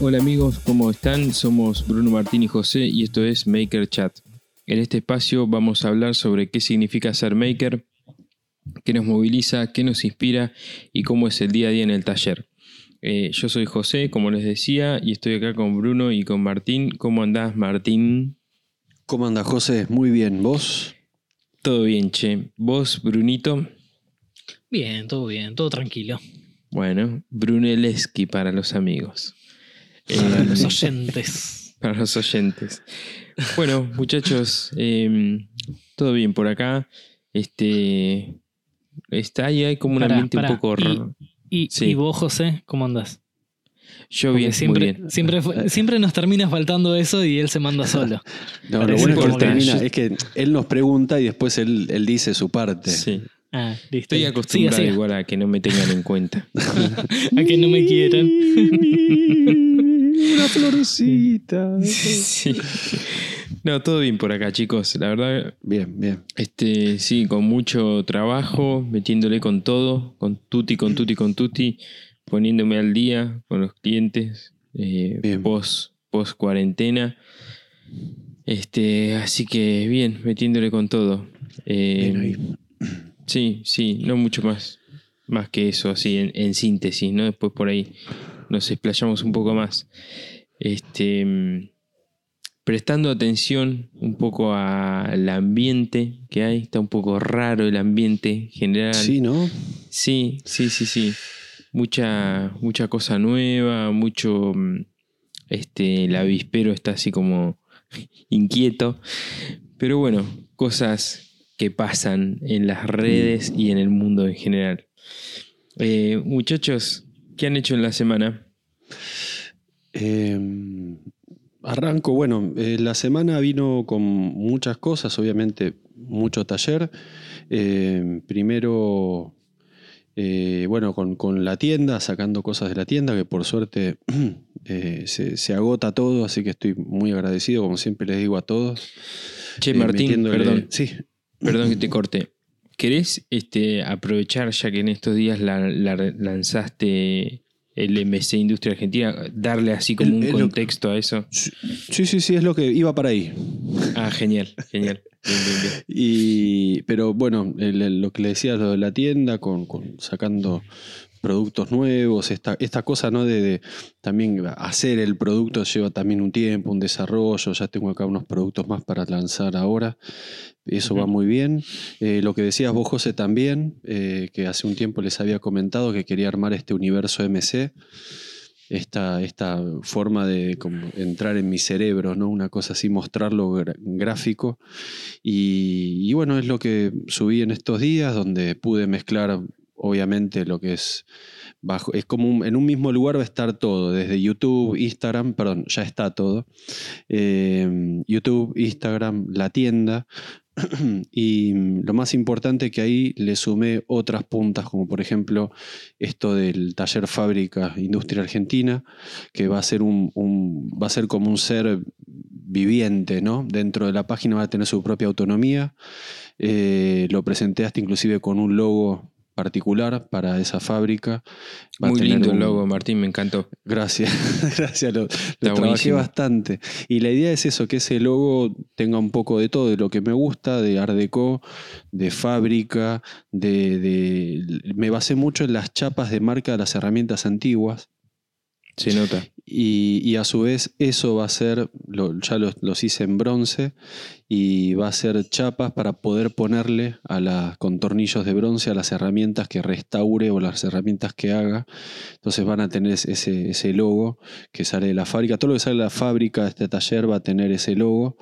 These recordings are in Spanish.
Hola amigos, ¿cómo están? Somos Bruno Martín y José y esto es Maker Chat. En este espacio vamos a hablar sobre qué significa ser maker, qué nos moviliza, qué nos inspira y cómo es el día a día en el taller. Eh, yo soy José, como les decía, y estoy acá con Bruno y con Martín. ¿Cómo andás, Martín? ¿Cómo andas, José? Muy bien, ¿vos? Todo bien, che. ¿Vos, Brunito? Bien, todo bien, todo tranquilo. Bueno, Brunelleschi para los amigos. Para Eh, los oyentes. para los oyentes. Bueno, muchachos, eh, todo bien por acá. Este está ahí hay como un Pará, ambiente pará. un poco Y- raro. ¿Y, Sí. y vos, José, cómo andás? Yo bien, siempre, muy bien. Siempre, siempre nos termina faltando eso y él se manda solo. No, lo bueno es que termina, es que él nos pregunta y después él, él dice su parte. Sí. Ah, listo. Estoy acostumbrado Siga, siga. igual a que no me tengan en cuenta. A que no me quieran. Florecita. Sí. No, todo bien por acá, chicos. La verdad, Bien, bien. este, sí, con mucho trabajo, metiéndole con todo, con tutti, con tutti, con tutti, poniéndome al día con los clientes, eh, Bien. post, post cuarentena. Este, así que bien, metiéndole con todo. Eh, Bien ahí. Sí, sí, no mucho más, más que eso, así en, en síntesis, ¿no? Después por ahí nos explayamos un poco más. Este, mm, prestando atención un poco al ambiente que hay, está un poco raro el ambiente general. Sí, ¿no? Sí, sí, sí, sí. Mucha, mucha cosa nueva, mucho. mm, Este, el avispero está así como inquieto. Pero bueno, cosas que pasan en las redes y en el mundo en general. Eh, muchachos, ¿qué han hecho en la semana? Eh, arranco, bueno, eh, la semana vino con muchas cosas, obviamente mucho taller. Eh, primero, eh, bueno, con, con la tienda, sacando cosas de la tienda, que por suerte eh, se, se agota todo, así que estoy muy agradecido, como siempre les digo a todos. Che, Martín, metiéndole- perdón, Sí, perdón que te corte. ¿Querés este, aprovechar, ya que en estos días la, la lanzaste el MC Industria Argentina, darle así como El- un contexto a eso? sí, sí, sí, es lo que iba para ahí. Ah, genial, genial. Bien, bien, bien. Y, pero bueno, el- el- lo que le decía lo de la tienda, con, con sacando productos nuevos, esta, esta cosa ¿no? de, de también hacer el producto lleva también un tiempo, un desarrollo, ya tengo acá unos productos más para lanzar ahora, eso va muy bien. Eh, lo que decías vos, José, también, eh, que hace un tiempo les había comentado que quería armar este universo MC, esta, esta forma de como entrar en mi cerebro, ¿no? una cosa así, mostrarlo gráfico. Y, y bueno, es lo que subí en estos días, donde pude mezclar, obviamente, lo que es bajo. Es como en un mismo lugar va a estar todo, desde YouTube, Instagram, perdón, ya está todo. Eh, YouTube, Instagram, la tienda. Y lo más importante que ahí le sumé otras puntas, como por ejemplo esto del taller fábrica Industria Argentina, que va a ser un- va a ser como un ser viviente, ¿no? Dentro de la página va a tener su propia autonomía. Eh, lo presenté hasta inclusive con un logo particular para esa fábrica. Va Muy lindo el logo, Martín, me encantó. Gracias, gracias. Lo, lo trabajé bastante. Y la idea es eso, que ese logo tenga un poco de todo, de lo que me gusta, de Art Deco, de fábrica, de, de- Me basé mucho en las chapas de marca de las herramientas antiguas. Se nota. Y, y a su vez eso va a ser, lo- ya los, los hice en bronce, y va a ser chapas para poder ponerle a las, con tornillos de bronce a las herramientas que restaure o las herramientas que haga. Entonces van a tener ese, ese logo que sale de la fábrica. Todo lo que sale de la fábrica este taller va a tener ese logo.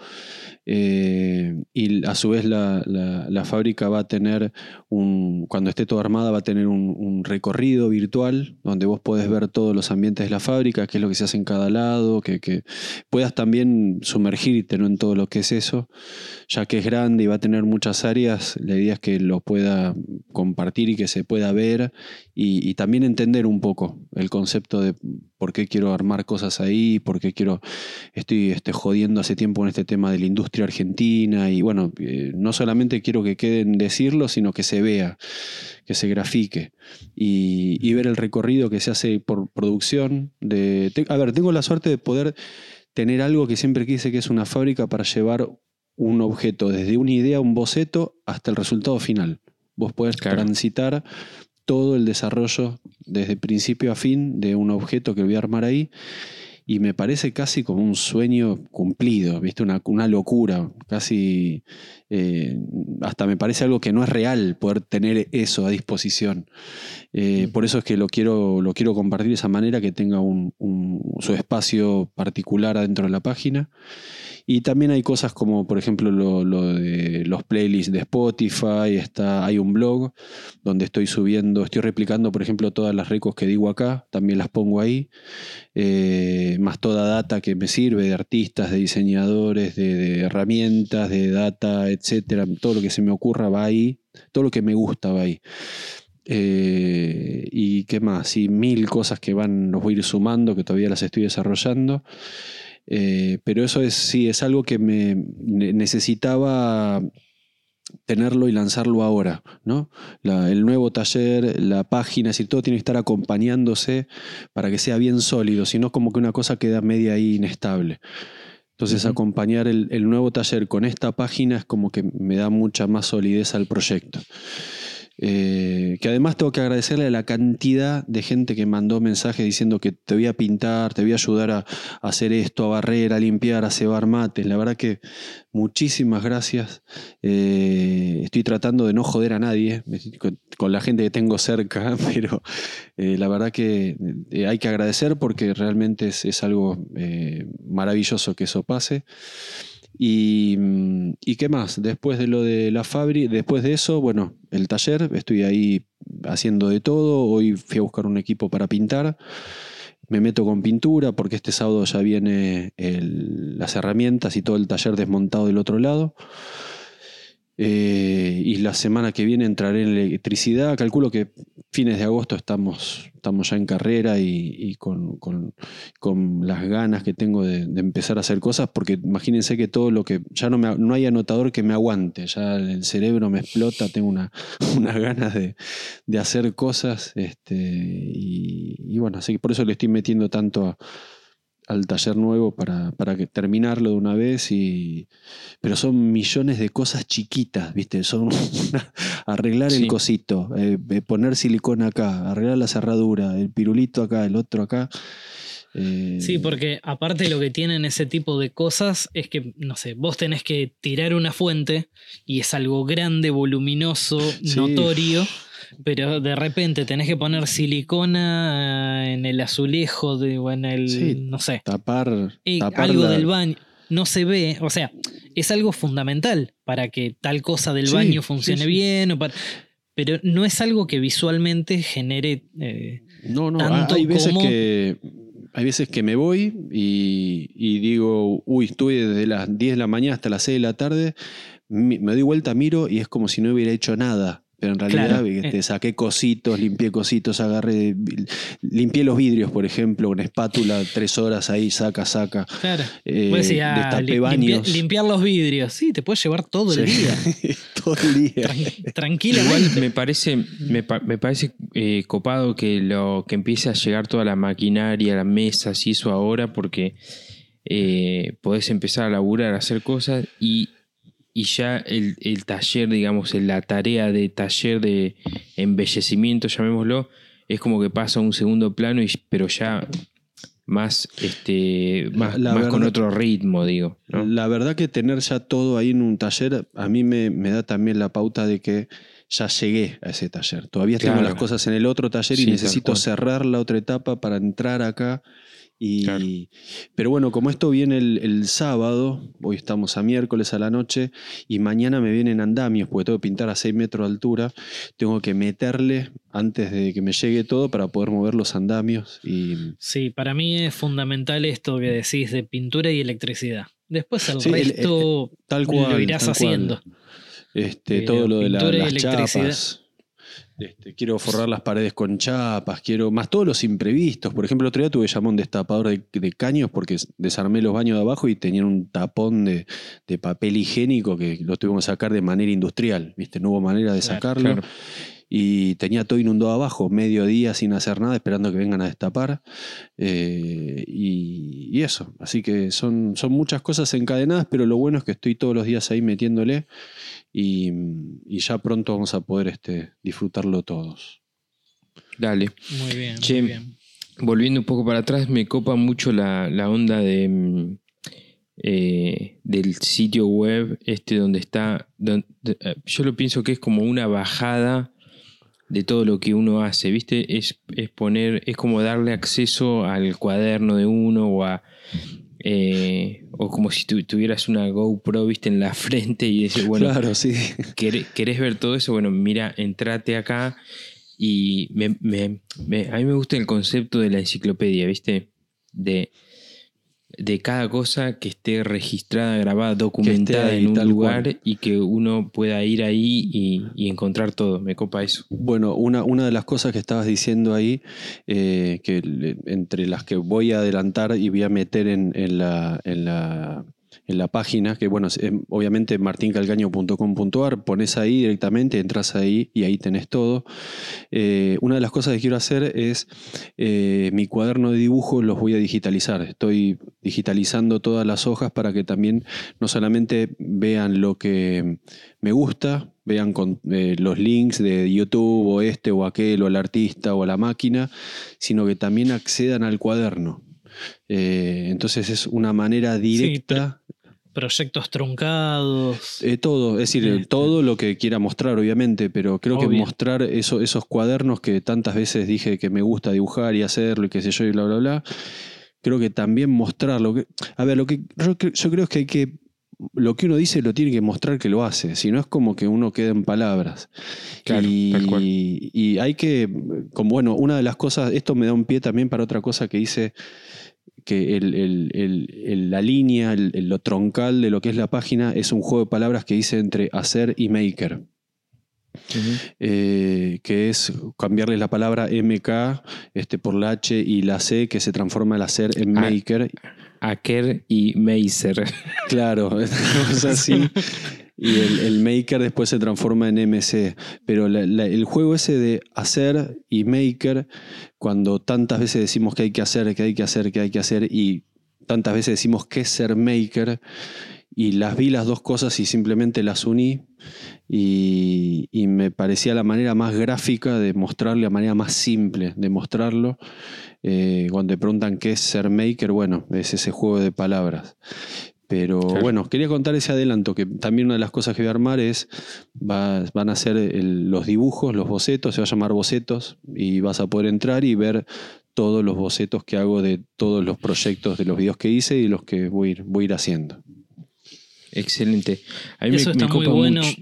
Eh, y a su vez la, la- fábrica va a tener un, cuando esté toda armada, va a tener un, un recorrido virtual donde vos podés ver todos los ambientes de la fábrica, qué es lo que se hace en cada lado, que, que puedas también sumergirte ¿no? en todo lo que es eso, ya que es grande y va a tener muchas áreas, la idea es que lo pueda compartir y que se pueda ver y, también entender un poco el concepto de por qué quiero armar cosas ahí, por qué quiero, estoy este, jodiendo hace tiempo con este tema de la industria argentina y bueno, eh, no solamente quiero que queden decirlo, sino que se vea, que se grafique y, ver el recorrido que se hace por producción. De, a ver, tengo la suerte de poder tener algo que siempre quise, que es una fábrica para llevar un objeto desde una idea, un boceto, hasta el resultado final. Vos podés Claro. transitar todo el desarrollo desde principio a fin de un objeto que voy a armar ahí y me parece casi como un sueño cumplido, ¿viste? Una, una locura, casi eh, hasta me parece algo que no es real poder tener eso a disposición. Eh, por eso es que lo quiero, lo quiero compartir de esa manera, que tenga un, un- su espacio particular adentro de la página. Y también hay cosas como, por ejemplo, los playlists de Spotify, está, hay un blog donde estoy subiendo, estoy replicando, por ejemplo, todas las recos que digo acá, también las pongo ahí, eh, más toda data que me sirve de artistas, de diseñadores, de, de herramientas, de data, etcétera, todo lo que se me ocurra va ahí, todo lo que me gusta va ahí. Eh, y qué más, y mil cosas que van, los voy a ir sumando, que todavía las estoy desarrollando. Eh, pero eso es, sí, es algo que me ne- necesitaba tenerlo y lanzarlo ahora, ¿no? La- el nuevo taller, la página, es decir, todo tiene que estar acompañándose para que sea bien sólido, si no como que una cosa queda media ahí inestable. Entonces acompañar el, el nuevo taller con esta página es como que me da mucha más solidez al proyecto. Eh, que además tengo que agradecerle a la cantidad de gente que mandó mensajes diciendo que te voy a pintar, te voy a ayudar a, hacer esto, a barrer, a limpiar, a cebar mates. La verdad que muchísimas gracias. Eh, estoy tratando de no joder a nadie con, con la gente que tengo cerca, pero eh, la verdad que eh, hay que agradecer porque realmente es, algo eh, maravilloso que eso pase. Y, mm, ¿Y qué más? Después de lo de la fábrica, después de eso, bueno, el taller, estoy ahí haciendo de todo. Hoy fui a buscar un equipo para pintar. Me meto con pintura porque este sábado ya viene las herramientas y todo el taller desmontado del otro lado. Eh, y la semana que viene entraré en electricidad. Calculo que fines de agosto estamos, estamos ya en carrera y, con, con- las ganas que tengo de, empezar a hacer cosas, porque imagínense que todo lo que. Ya no, no hay anotador que me aguante, ya el cerebro me explota, tengo una, unas ganas de, de hacer cosas. Este, y, y bueno, así que por eso le estoy metiendo tanto a- al taller nuevo para, para que terminarlo de una vez y pero son millones de cosas chiquitas, ¿viste? Son arreglar Sí. el cosito, eh, eh, poner silicona acá, arreglar la cerradura, el pirulito acá, el otro acá. eh, Sí, porque aparte lo que tienen ese tipo de cosas es que, no sé, vos tenés que tirar una fuente y es algo grande, voluminoso, Sí. notorio, pero de repente tenés que poner silicona en el azulejo de, o en el, Sí, no sé, tapar, y tapar algo la- del baño. No se ve, o sea, es algo fundamental para que tal cosa del Sí, baño funcione sí. bien, o para- pero no es algo que visualmente genere eh, No, no, tanto hay veces como- que hay veces que me voy y, y digo, uy, estuve desde las 10 de la mañana hasta las 6 de la tarde, me doy vuelta, miro y es como si no hubiera hecho nada. Pero en realidad Claro, este, eh. saqué cositos, limpié cositos, agarré, limpié los vidrios, por ejemplo, con espátula, tres horas ahí, saca, saca. Claro. Eh, destapé baños. limpiar los vidrios. Sí, te puedes llevar todo el día. Todo el día. Tran- tranquilamente. Igual me parece, me, pa- me parece eh, copado que lo que empiece a llegar toda la maquinaria, las mesas y eso ahora, porque eh, podés empezar a laburar, a hacer cosas y, y ya el, el taller, digamos, la tarea de taller de embellecimiento, llamémoslo, es como que pasa a un segundo plano, y, pero ya más, este, más, La más con otro ritmo, digo. ¿no? La verdad que tener ya todo ahí en un taller, a mí me, me da también la pauta de que ya llegué a ese taller. Todavía tengo las cosas en el otro taller Sí, y necesito cerrar la otra etapa para entrar acá. Y, Claro. Pero bueno, como esto viene el, el sábado, hoy estamos a miércoles a la noche, y mañana me vienen andamios, porque tengo que pintar a 6 metros de altura, tengo que meterle antes de que me llegue todo para poder mover los andamios. Y Sí, para mí es fundamental esto que decís de pintura y electricidad. Después el Sí, el- resto tal cual. lo irás tal cual. haciendo. Este, todo lo de la- las electricidad. chapas. Este, quiero forrar las paredes con chapas, quiero más todos los imprevistos. Por ejemplo, el otro día tuve llamón destapador de, de caños porque desarmé los baños de abajo y tenían un tapón de, de papel higiénico que lo tuvimos que sacar de manera industrial. ¿viste? No hubo manera de Claro, sacarlo. claro. Y tenía todo inundado abajo, medio día sin hacer nada, esperando que vengan a destapar. Eh, y, y eso. Así que son, son muchas cosas encadenadas, pero lo bueno es que estoy todos los días ahí metiéndole. Y, y ya pronto vamos a poder este, disfrutarlo todos. Dale. Muy bien, Che, muy bien. Volviendo un poco para atrás, me copa mucho la, la onda de, mm, eh, del sitio web este donde está... eh, yo lo pienso que es como una bajada de todo lo que uno hace, ¿viste? Es, es poner, es como darle acceso al cuaderno de uno o a... eh, o como si tu- tuvieras una GoPro, viste, en la frente y decir, bueno, claro, sí. ¿Querés, querés ver todo eso? Bueno, mira, entrate acá y me- me- me- a mí me gusta el concepto de la enciclopedia, ¿viste? De, de cada cosa que esté registrada, grabada, documentada ahí, en un lugar cual. y que uno pueda ir ahí y, y encontrar todo. Me copa eso. Bueno, una, una de las cosas que estabas diciendo ahí, eh, que entre las que voy a adelantar y voy a meter en, en la, en, la, en la página, que bueno, em, obviamente martincalcaño.com.ar, pones ahí directamente, entras ahí y ahí tenés todo. Eh, una de las cosas que quiero hacer es eh, mi cuaderno de dibujo los voy a digitalizar. Estoy digitalizando todas las hojas para que también no solamente vean lo que me gusta, vean con, eh, los links de YouTube o este o aquel o el artista o la máquina, sino que también accedan al cuaderno. Eh, entonces es una manera directa. Proyectos truncados. Eh, todo, es decir, Este. todo lo que quiera mostrar, obviamente, pero creo que mostrar eso- esos cuadernos que tantas veces dije que me gusta dibujar y hacerlo y qué sé yo y bla, bla, bla, creo que también mostrarlo. que- A ver, lo que yo, yo creo es que hay que, lo que uno dice lo tiene que mostrar que lo hace, si no es como que uno queda en palabras. Claro, y, tal cual. y hay que, como bueno, una de las cosas, esto me da un pie también para otra cosa que hice que el- el- el- el- la línea, lo troncal de lo que es la página es un juego de palabras que hice entre hacer y maker, eh, que es cambiarle la palabra MK este, por la H y la C, que se transforma el hacer en Ah. maker. Aker y Meiser. Claro, una cosa así. Y el, maker después se transforma en MC. Pero la- el juego ese de hacer y maker, cuando tantas veces decimos que hay que hacer, que hay que hacer, que hay que hacer, y tantas veces decimos que es ser maker, y las vi las dos cosas y simplemente las uní, y, me parecía la manera más gráfica de mostrarlo, la manera más simple de mostrarlo. Eh, cuando te preguntan qué es ser maker, bueno, es ese juego de palabras. Pero Claro. bueno, quería contar ese adelanto, que también una de las cosas que voy a armar es, va- van a ser el- los dibujos, los bocetos, se va a llamar bocetos, y vas a poder entrar y ver todos los bocetos que hago de todos los proyectos, de los videos que hice y los que voy a ir, voy a ir haciendo. Excelente. A mí Eso me, me está muy bueno. mucho.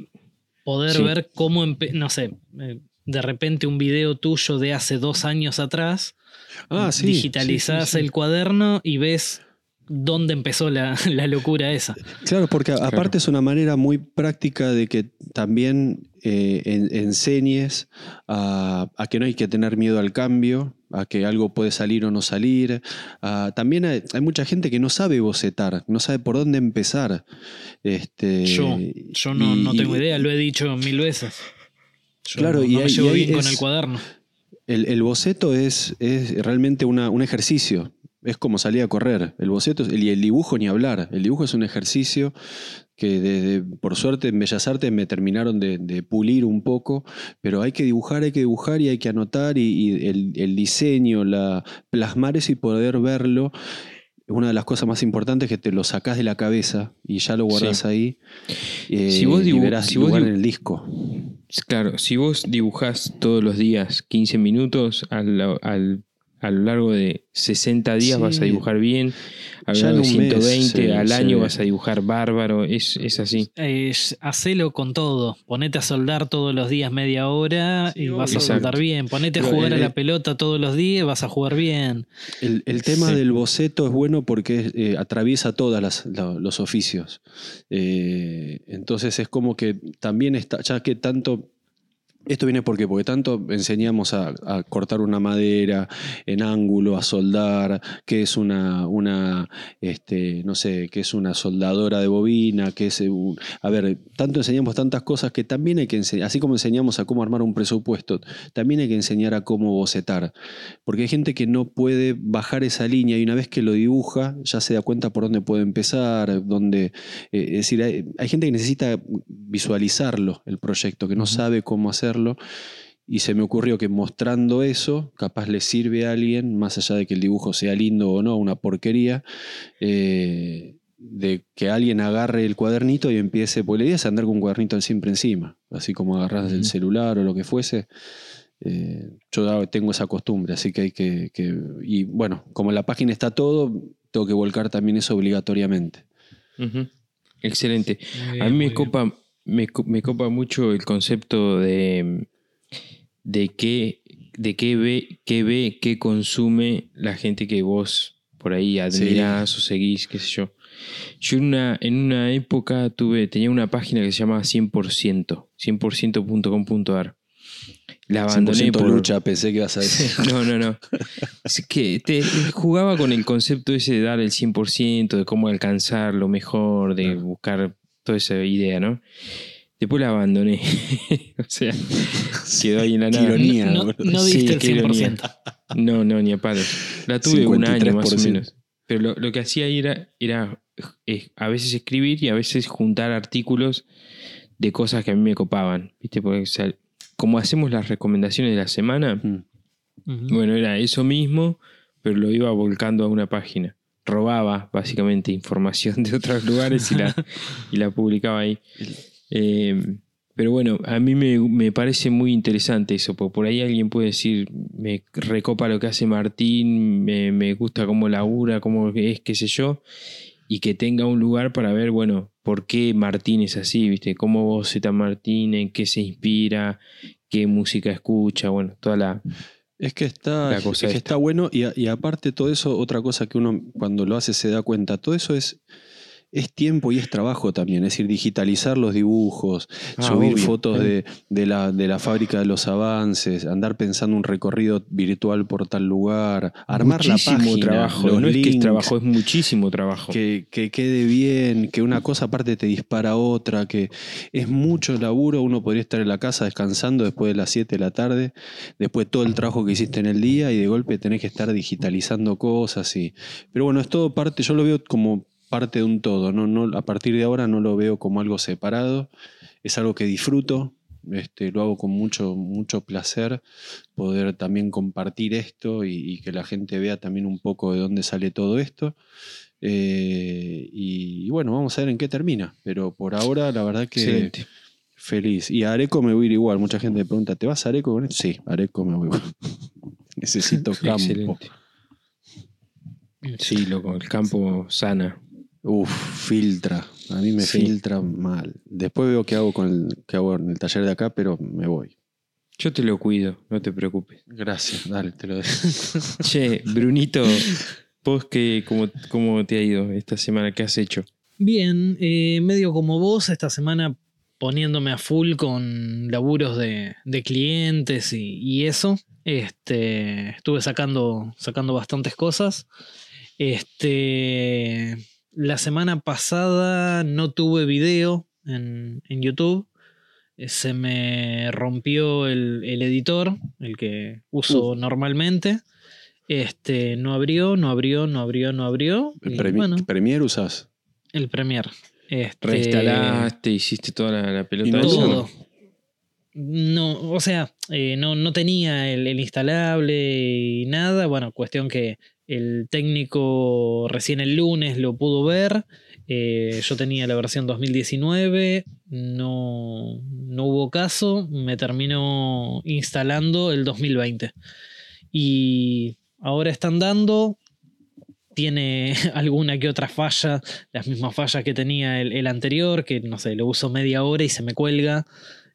Poder Sí. ver cómo, no sé, eh, de repente un video tuyo de hace dos años atrás, Ah, sí. digitalizás sí, sí, sí. el cuaderno y ves dónde empezó la, la locura esa. Claro, porque aparte es una manera muy práctica de que también eh, en- enseñes a, a que no hay que tener miedo al cambio, a que algo puede salir o no salir. a- también hay, hay mucha gente que no sabe bocetar, no sabe por dónde empezar. Este, Yo, yo no, y- no tengo idea, lo he dicho mil veces. Yo Claro, no, y me llevo y bien con el cuaderno. El, el boceto es, es realmente una- un ejercicio. Es como salir a correr. El boceto y el dibujo ni hablar. El dibujo es un ejercicio que desde- por suerte en Bellas Artes me terminaron de, de pulir un poco, pero hay que dibujar, hay que dibujar y hay que anotar y, y el, el diseño, la, plasmar eso y poder verlo. Una de las cosas más importantes es que te lo sacás de la cabeza y ya lo guardas Sí. ahí eh, Si vos y verás si vos en el disco. Claro, si vos dibujás todos los días 15 minutos, al, al- a lo largo de 60 días Sí. vas a dibujar bien, a lo largo de un mes 120 se- al año vas a dibujar bárbaro, es, es así. Eh, hacelo con todo. Ponete a soldar todos los días media hora Sí, y vas a soldar bien. Ponete a Pero, jugar a la pelota todos los días y vas a jugar bien. El, el tema Sí. del boceto es bueno porque eh, atraviesa todos los oficios. Eh, entonces es como que también está, ya que tanto Esto viene porque, porque tanto enseñamos a, a cortar una madera en ángulo, a soldar, qué es una, una este, no sé, qué es una soldadora de bobina, qué es un- a ver, tanto enseñamos tantas cosas que también hay que enseñar, así como enseñamos a cómo armar un presupuesto, también hay que enseñar a cómo bocetar. Porque hay gente que no puede bajar esa línea y una vez que lo dibuja, ya se da cuenta por dónde puede empezar, dónde. eh, es decir, hay, hay gente que necesita visualizarlo, el proyecto, que no sabe cómo hacerlo. Y se me ocurrió que mostrando eso, capaz le sirve a alguien, más allá de que el dibujo sea lindo o no, una porquería, eh, de que alguien agarre el cuadernito y empiece, porque la idea es andar con un cuadernito siempre encima, así como agarras el celular o lo que fuese. Eh, yo tengo esa costumbre, así que hay que, que- Y bueno, como en la página está todo, tengo que volcar también eso obligatoriamente. Excelente. A mí me copa, me, me copa mucho el concepto de, de qué, de qué ve, qué ve, qué consume la gente que vos por ahí admirás o seguís, qué sé yo. Yo en una, en una época tuve, tenía una página que se llamaba 100%, 100.com.ar. La abandoné 100% por lucha, pensé que ibas a decir. no, no, no. Es que te, jugaba con el concepto ese de dar el 100%, de cómo alcanzar lo mejor, de buscar toda esa idea, ¿no? Después la abandoné. o sea, quedó ahí en la Qué nada. ironía. No, no Sí, diste el qué ironía. 100%. No, no, ni a palos. La tuve un año más o 53%. menos. Pero lo, lo que hacía ahí era, era eh, a veces escribir y a veces juntar artículos de cosas que a mí me copaban. ¿Viste? Porque, o sea, como hacemos las recomendaciones de la semana, Mm. Bueno, era eso mismo, pero lo iba volcando a una página. Robaba básicamente información de otros lugares y la, y la publicaba ahí. Eh, pero bueno, a mí me, me parece muy interesante eso, porque por ahí alguien puede decir, me recopa lo que hace Martín, me, me gusta cómo labura, cómo es, qué sé yo, y que tenga un lugar para ver, bueno, por qué Martín es así, ¿viste? Cómo voceta Martín, en qué se inspira, qué música escucha, bueno, toda la... Es que está, es que está bueno y, a- y aparte todo eso, otra cosa que uno cuando lo hace se da cuenta, todo eso es, es tiempo y es trabajo también, es decir, digitalizar los dibujos, Ah, subir obvio. fotos de, de la, de la fábrica de los avances, andar pensando un recorrido virtual por tal lugar, armar muchísimo la página, trabajo, los no es que es trabajo, es muchísimo trabajo. que, que quede bien, que una cosa aparte te dispara a otra, que es mucho laburo, uno podría estar en la casa descansando después de las 7 de la tarde, después todo el trabajo que hiciste en el día y de golpe tenés que estar digitalizando cosas y pero bueno, es todo parte, yo lo veo como parte de un todo, no, no a partir de ahora no lo veo como algo separado, es algo que disfruto, este, lo hago con mucho, mucho placer poder también compartir esto y, y que la gente vea también un poco de dónde sale todo esto. Eh, y, y bueno, vamos a ver en qué termina. Pero por ahora, la verdad que Excelente. feliz. Y a Areco me voy a ir igual. Mucha gente me pregunta, ¿te vas a Areco con esto? Sí, a Areco me voy igual. Necesito campo. Excelente. Sí, loco, el campo sana. Uf, filtra. A mí me Sí. filtra mal. Después veo qué hago con el, qué hago en el taller de acá, pero me voy. Yo te lo cuido, no te preocupes. Gracias, dale, te lo dejo. Che, Brunito, vos qué, cómo, cómo te ha ido esta semana? ¿Qué has hecho? Bien, eh, medio como vos, esta semana poniéndome a full con laburos de, de clientes y, y eso. Este, estuve sacando, sacando bastantes cosas. Este, la semana pasada no tuve video en, en YouTube. Eh, Se me rompió el, el editor, el que uso normalmente. Este, no abrió, no abrió, no abrió, no abrió. ¿El Premi- bueno, Premiere usas? el Premiere. Este, Reinstalaste, hiciste toda la, la pelota. No todo. No, o sea, eh, no, no tenía el, el instalable y nada. Bueno, cuestión que el técnico recién el lunes lo pudo ver. Eh, yo tenía la versión 2019, no, no hubo caso, me terminó instalando el 2020. Y ahora están dando, tiene alguna que otra falla, las mismas fallas que tenía el, el anterior, que no sé, lo uso media hora y se me cuelga.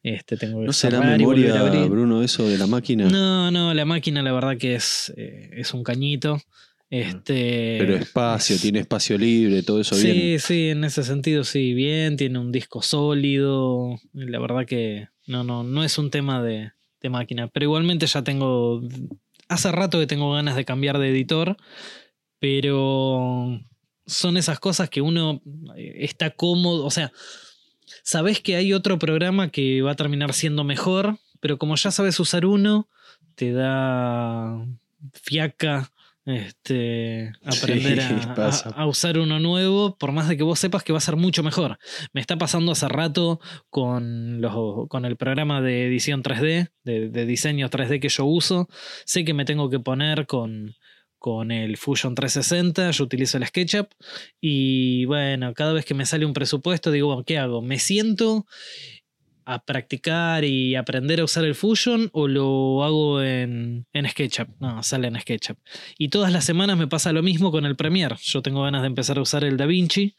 Este, tengo ¿No será memoria. Bruno, eso de la máquina? No, no, la máquina la verdad que es, eh, es un cañito. Este, Pero espacio, tiene espacio libre, todo eso sí, bien. sí, en ese sentido sí, bien, tiene un disco sólido. La verdad que No, no, no es un tema de, de máquina. Pero igualmente ya tengo. Hace rato que tengo ganas de cambiar de editor. Pero son esas cosas que uno eh, está cómodo. O sea, sabes que hay otro programa que va a terminar siendo mejor. Pero como ya sabes usar uno, te da fiaca este, aprender Sí, a, pasa. a- a usar uno nuevo, por más de que vos sepas que va a ser mucho mejor. Me está pasando hace rato con, los, con el programa de edición 3D, de, de diseño 3D que yo uso. Sé que me tengo que poner con, con el Fusion 360, yo utilizo el SketchUp y bueno, cada vez que me sale un presupuesto digo, ¿qué hago? ¿Me siento a practicar y aprender a usar el Fusion o lo hago en, en SketchUp? No, sale en SketchUp. Y todas las semanas me pasa lo mismo con el Premiere. Yo tengo ganas de empezar a usar el DaVinci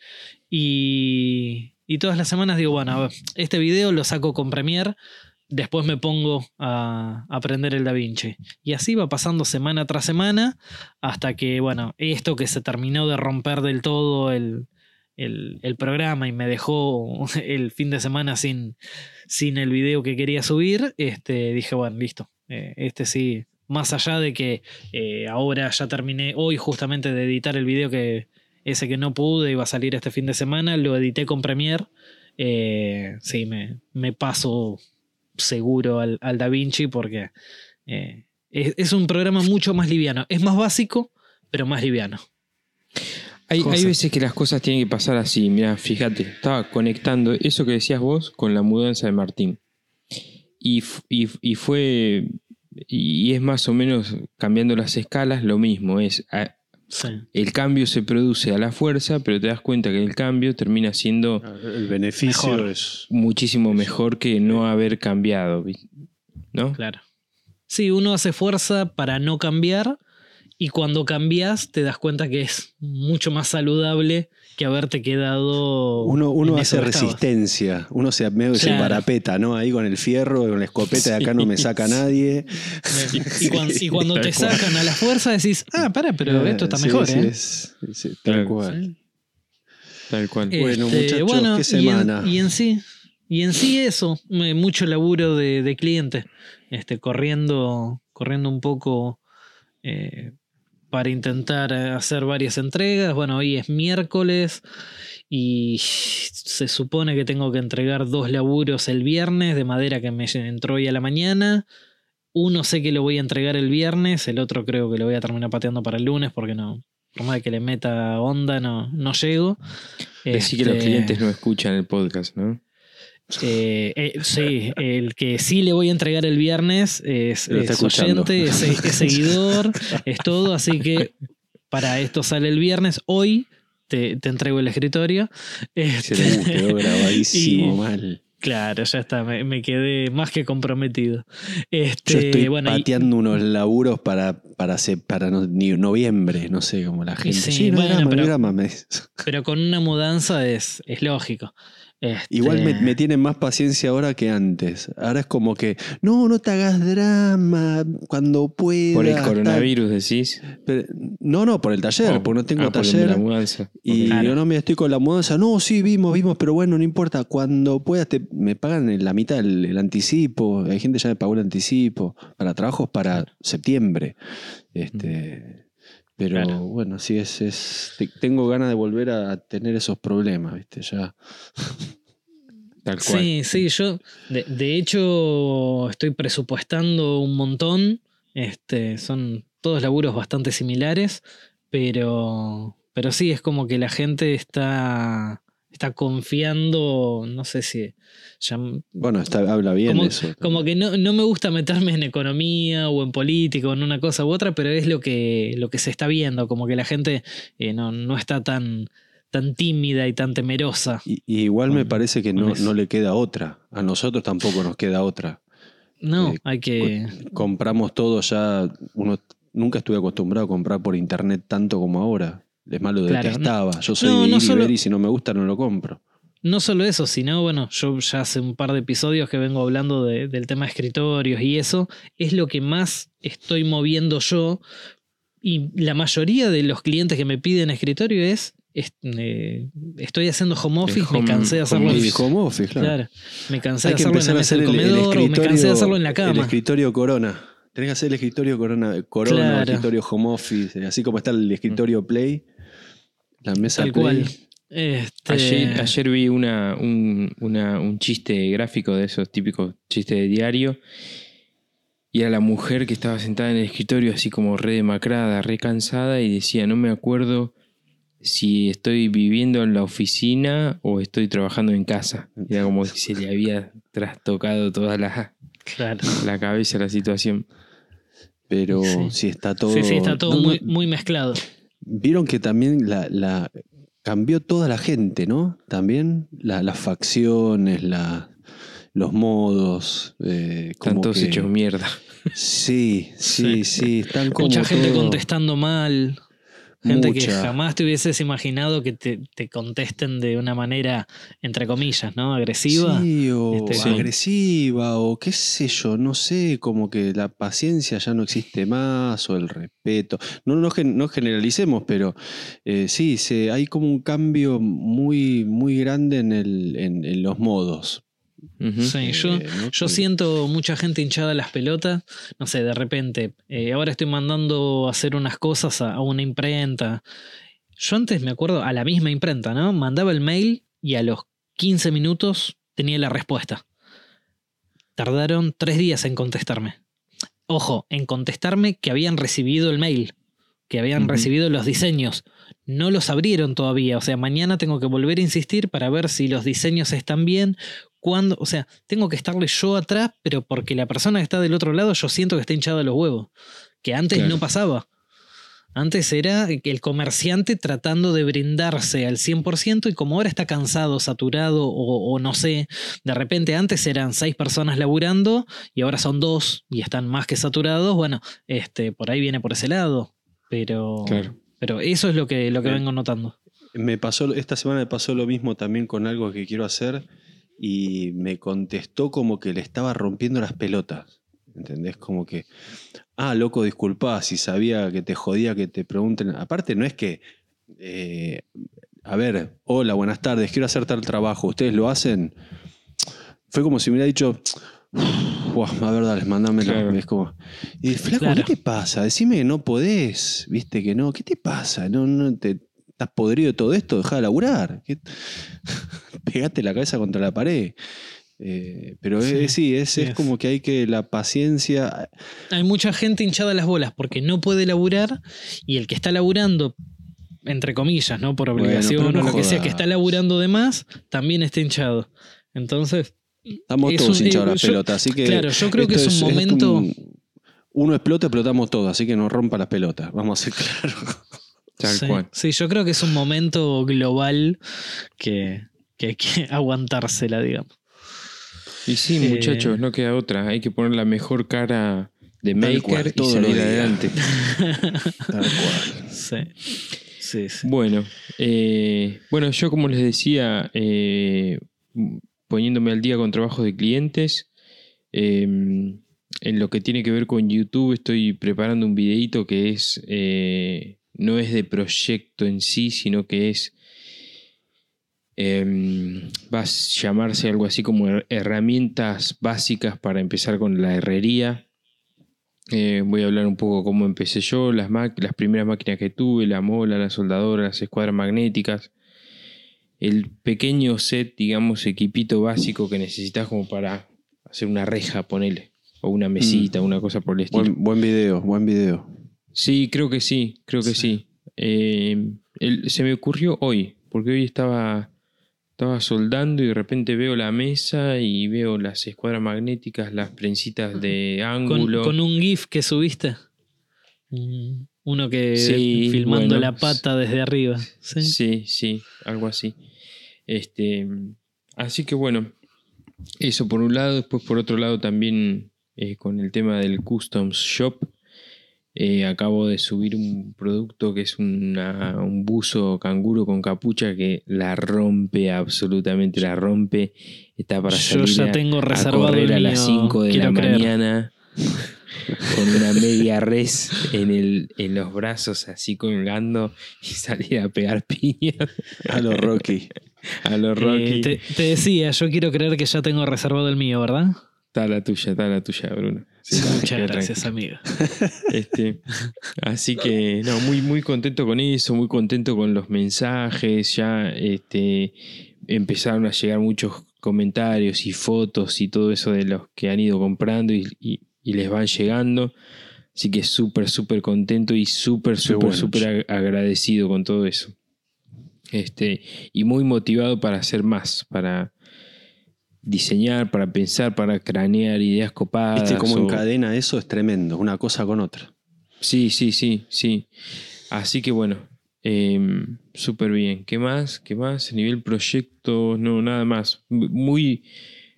y, y todas las semanas digo, bueno, a ver, este video lo saco con Premiere, después me pongo a aprender el DaVinci. Y así va pasando semana tras semana hasta que, bueno, esto que se terminó de romper del todo el, el, el programa y me dejó el fin de semana sin, sin el video que quería subir, este, dije, bueno, listo. eh, este sí, más allá de que eh, ahora ya terminé hoy justamente de editar el video que ese que no pude iba a salir este fin de semana, lo edité con Premiere. eh, sí, me, me paso seguro al, al DaVinci porque eh, es, es un programa mucho más liviano. Es más básico, pero más liviano. Hay, hay veces que las cosas tienen que pasar así. Mira, fíjate, estaba conectando eso que decías vos con la mudanza de Martín. Y, y y fue. Y es más o menos cambiando las escalas lo mismo. Es Sí. el cambio se produce a la fuerza, pero te das cuenta que el cambio termina siendo El beneficio Mejor. es. muchísimo mejor que no haber cambiado. ¿No? Claro. Sí, uno hace fuerza para no cambiar y cuando cambias te das cuenta que es mucho más saludable que haberte quedado. Uno, uno hace estabas. resistencia, uno se medio que se Claro. parapeta, ¿no? Ahí con el fierro, con la escopeta, de acá no me saca Sí. nadie. Y cuando, y cuando Tal te cual. sacan a la fuerza decís, ah, para, pero Eh, esto está sí, mejor, sí, ¿eh? es- sí, tal Claro. cual. Tal cual. Eh, Bueno, Este, muchachos, bueno, qué y en- semana. Y en, sí, y en sí eso, mucho laburo de, de cliente, este, corriendo, corriendo un poco eh, para intentar eh, hacer varias entregas. Bueno, hoy es miércoles y se supone que tengo que entregar dos laburos el viernes de madera que me entró hoy a la mañana. Uno sé que lo voy a entregar el viernes, el otro creo que lo voy a terminar pateando para el lunes porque no, por más que le meta onda, no, no llego. Decí que los Este, clientes no escuchan el podcast, ¿no? Eh, eh, sí, el que sí le voy a entregar el viernes es, es oyente, es, es seguidor, es todo, así que para esto sale el viernes. Hoy te, te entrego el escritorio. Este, Uh, quedó grabadísimo y- mal. Claro, ya está, me, me quedé más que comprometido. Este, Yo estoy bueno, y- pateando unos laburos para, para, se- para no- noviembre, no sé, como la gente. sí, Sí, no bueno, pero- drama", me dice. pero con una mudanza es, es lógico. Este, Igual me, me tienen más paciencia ahora que antes. Ahora es como que, no, no te hagas drama cuando puedas. Por el tal". coronavirus decís. Pero- no, no, por el taller, Oh, porque no tengo ah, por taller. la mudanza. Y. Claro. yo no me estoy con la mudanza. No, sí, vimos, vimos, pero bueno, no importa. Cuando puedas, te, me pagan la mitad el, el anticipo. Hay gente que ya me pagó el anticipo. Para trabajos para septiembre. Este, pero Claro. bueno, sí, es, es. te- Tengo ganas de volver a tener esos problemas, ¿viste? Ya. Tal cual. Sí, sí, yo de, de hecho estoy presupuestando un montón. Este, son todos laburos bastante similares, pero, pero sí, es como que la gente está, está confiando, no sé si... Bueno, está, habla bien Como- eso. como que no, no me gusta meterme en economía o en política o en una cosa u otra, pero es lo que, lo que se está viendo, como que la gente eh, no, no está tan, tan tímida y tan temerosa. Y, y igual me parece que no, no le queda otra. A nosotros tampoco nos queda otra. No, Eh, hay que... compramos todo ya. Uno nunca estuve acostumbrado a comprar por internet tanto como ahora. Es más, lo Claro, detestaba. Yo soy no, de no solo- ver y si no me gusta no lo compro. No solo eso, sino, bueno, yo ya hace un par de episodios que vengo hablando de- del tema de escritorios y eso, es lo que más estoy moviendo yo. Y la mayoría de los clientes que me piden escritorio es eh, estoy haciendo home office, home- me cansé de hacerlo. home Y office. home office, claro. Claro, me cansé Hay de hacerlo en la empezar a mesa hacer del el, el comedor o me cansé de hacerlo en la El cama. escritorio corona. Tenés que hacer el escritorio corona, corona Claro. escritorio home office, así como está el escritorio play, la mesa Tal play. cual. Este, Ayer, ayer vi una, un, una- un chiste gráfico de esos típicos chistes de diario. Y era la mujer que estaba sentada en el escritorio así como re demacrada, re cansada y decía, no me acuerdo si estoy viviendo en la oficina o estoy trabajando en casa. Era como si se le había trastocado toda la, Claro. la cabeza la situación. Pero Sí. sí está todo. Sí, sí, está todo no, no, muy, muy mezclado. Vieron que también la, la- cambió toda la gente, ¿no? También la- las facciones, la- los modos. eh, Están todos que- hechos mierda. Sí, sí, sí. Están como Mucha gente todo- contestando mal. Gente que jamás te hubieses imaginado que te, te contesten de una manera, entre comillas, ¿no? Agresiva. Sí, o Este, Sí. agresiva, o qué sé yo, no sé, como que la paciencia ya no existe más, o el respeto. No, no, no generalicemos, pero eh, sí, se, hay como un cambio muy, muy grande en, el, en, en los modos. Sí, yo, Eh, ¿no? yo siento mucha gente hinchada a las pelotas. No sé, de repente, eh, ahora estoy mandando a hacer unas cosas a, a una imprenta. Yo antes me acuerdo, a la misma imprenta, ¿no? Mandaba el mail y a los 15 minutos tenía la respuesta. Tardaron tres días en contestarme. Ojo, en contestarme que habían recibido el mail, que habían recibido los diseños. No los abrieron todavía, o sea, mañana tengo que volver a insistir para ver si los diseños están bien, cuándo, o sea, tengo que estarle yo atrás, pero porque la persona que está del otro lado yo siento que está hinchada los huevos, que antes Claro. no pasaba. Antes era el comerciante tratando de brindarse al 100% y como ahora está cansado, saturado o, o no sé, de repente antes eran seis personas laburando y ahora son dos y están más que saturados, bueno, este, por ahí viene por ese lado. Pero, Claro. pero eso es lo que, lo que Bien. vengo notando. Me pasó, esta semana me pasó lo mismo también con algo que quiero hacer y me contestó como que le estaba rompiendo las pelotas. ¿Entendés? Como que, ah, loco, disculpa, si sabía que te jodía que te pregunten. Aparte, no es que, eh, a ver, hola, buenas tardes, quiero hacer tal trabajo, ¿ustedes lo hacen? Fue como si me hubiera dicho, "Buah, a ver, dale, mándamelo. Claro. Es como, y flaco, Claro. ¿qué te pasa? Decime que no podés, viste que no, ¿qué te pasa? No, no te, ¿Estás podrido de todo esto? Deja de laburar. ¿Qué- Pegate la cabeza contra la pared. Eh, pero Sí, es- sí, es, sí es es. como que hay que la paciencia. Hay mucha gente hinchada a las bolas porque no puede laburar y el que está laburando, entre comillas, ¿no? Por obligación no o lo que sea, que está laburando de más, también está hinchado. Entonces, Estamos Es todos un- hinchados eh, las yo- pelotas. Así que claro, yo creo que es un momento- un- uno explota, explotamos todos. Así que no rompa las pelotas. Vamos a ser claros. Tal sí, cual. sí, yo creo que es un momento global que, que hay que aguantársela, digamos. Y sí, Eh, muchachos, no queda otra. Hay que poner la mejor cara de maker cual, y salir adelante. Tal cual. Sí, sí, sí. Bueno, eh, bueno, yo como les decía, eh, poniéndome al día con trabajos de clientes, eh, en lo que tiene que ver con YouTube estoy preparando un videito que es, eh, no es de proyecto en sí, sino que es, eh, va a llamarse algo así como her- herramientas básicas para empezar con la herrería. Eh, voy a hablar un poco cómo empecé yo, las, las primeras máquinas que tuve, la mola, la soldadora, las escuadras magnéticas, el pequeño set, digamos, equipito básico que necesitas como para hacer una reja, ponele, o una mesita, una cosa por el estilo. Buen, buen video, buen video. Sí, creo que sí, creo que sí. Eh, el- se me ocurrió hoy, porque hoy estaba, estaba soldando y de repente veo la mesa y veo las escuadras magnéticas, las prensitas de ángulo. con un GIF que subiste. Mm, Uno que Sí, filmando bueno, la pata desde arriba. Sí. Sí, sí, algo así. Este, así que bueno, eso por un lado, después por otro lado también eh, con el tema del Customs Shop, eh, acabo de subir un producto que es una- un buzo canguro con capucha que la rompe, absolutamente la rompe. Está para Yo salir ya a- tengo a reservado correr el a las mío, 5 de la creer. mañana. con una media res en, el, en los brazos así colgando y salir a pegar piñas A los Rocky. a los Eh, Rocky. te, te decía, yo quiero creer que ya tengo reservado el mío, ¿verdad? Está la tuya, está la tuya, Bruno. Sí, Muchas gracias, tranquilo. amigo. Este, así que, no, muy, muy contento con eso, muy contento con los mensajes. Ya este, empezaron a llegar muchos comentarios y fotos y todo eso de los que han ido comprando y, y- y les van llegando. Así que súper, súper contento y súper, súper, bueno, súper ag- agradecido con todo eso. Este, y muy motivado para hacer más, para diseñar, para pensar, para cranear ideas copadas. Viste cómo o- encadena eso, es tremendo, una cosa con otra. Sí, sí, sí, sí. Así que bueno, em, súper bien. ¿Qué más? ¿Qué más? A nivel proyecto, no, nada más. Muy,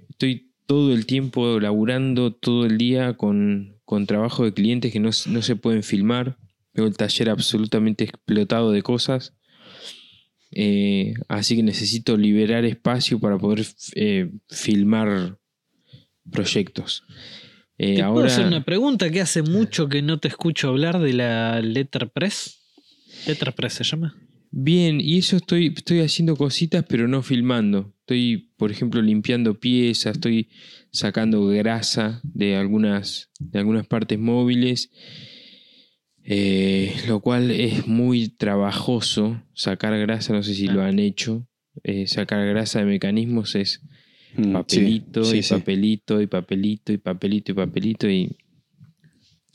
estoy todo el tiempo laburando, todo el día con, con trabajo de clientes que no, no se pueden filmar. Tengo el taller absolutamente explotado de cosas. Eh, así que necesito liberar espacio para poder eh, filmar proyectos. Eh, ¿Te puedo ahora, hacer una pregunta que hace mucho que no te escucho hablar de la Letterpress? Letterpress se llama. Bien, y eso estoy, estoy haciendo cositas, pero no filmando. Estoy, por ejemplo, limpiando piezas, estoy sacando grasa de algunas, de algunas partes móviles, eh, lo cual es muy trabajoso. Sacar grasa, no sé si lo Ah. han hecho. eh, sacar grasa de mecanismos es Mm, papelito sí, y sí, sí. papelito y papelito y papelito y papelito y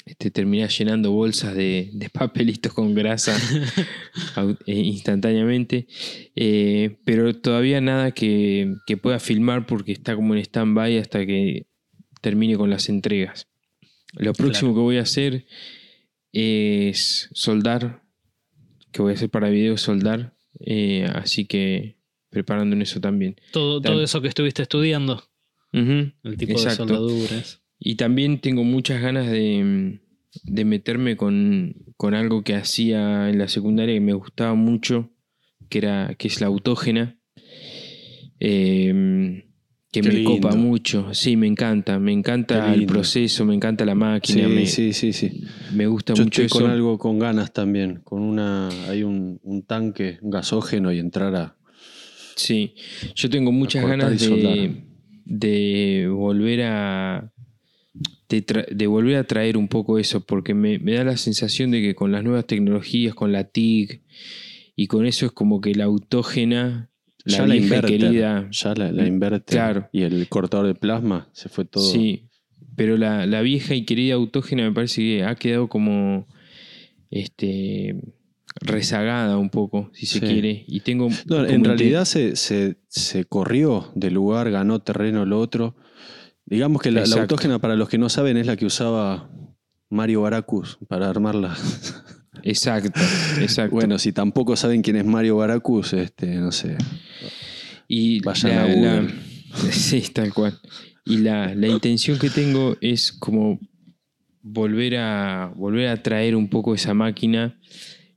este, terminás llenando bolsas de, de papelitos con grasa eh, instantáneamente. Eh, pero todavía nada que, que pueda filmar porque está como en stand-by hasta que termine con las entregas. Lo próximo que voy a hacer es soldar, que voy a hacer para video soldar, eh, así que preparando en eso también. Todo, todo eso que estuviste estudiando. El tipo Exacto. de soldaduras. Y también tengo muchas ganas de, de meterme con, con algo que hacía en la secundaria que me gustaba mucho, que, era, que es la autógena. Eh, que Qué me copa mucho. Sí, me encanta. Me encanta el proceso, me encanta la Sí, máquina. me, sí, sí, sí. me gusta Yo mucho estoy eso. con algo con ganas también, con una, hay un, un tanque, un gasógeno y entrar a... Sí, yo tengo muchas ganas de, de volver a de volver a traer un poco eso, porque me, me da la sensación de que con las nuevas tecnologías, con la TIC y con eso es como que la autógena, la ya la inverter, querida, ya la, la inverter Claro. y el cortador de plasma se fue todo. sí, pero la, la vieja y querida autógena me parece que ha quedado como este rezagada un poco, si se Sí. quiere, y tengo No, en realidad se, se, se corrió de lugar, ganó terreno lo otro. Digamos que la, autógena, para los que no saben, es la que usaba Mario Baracus para armarla. Exacto, exacto. bueno, si tampoco saben quién es Mario Baracus, este, no sé. Y Vayan la- a Google. la- sí, tal cual. Y la, la intención que tengo es como volver a, volver a traer un poco esa máquina,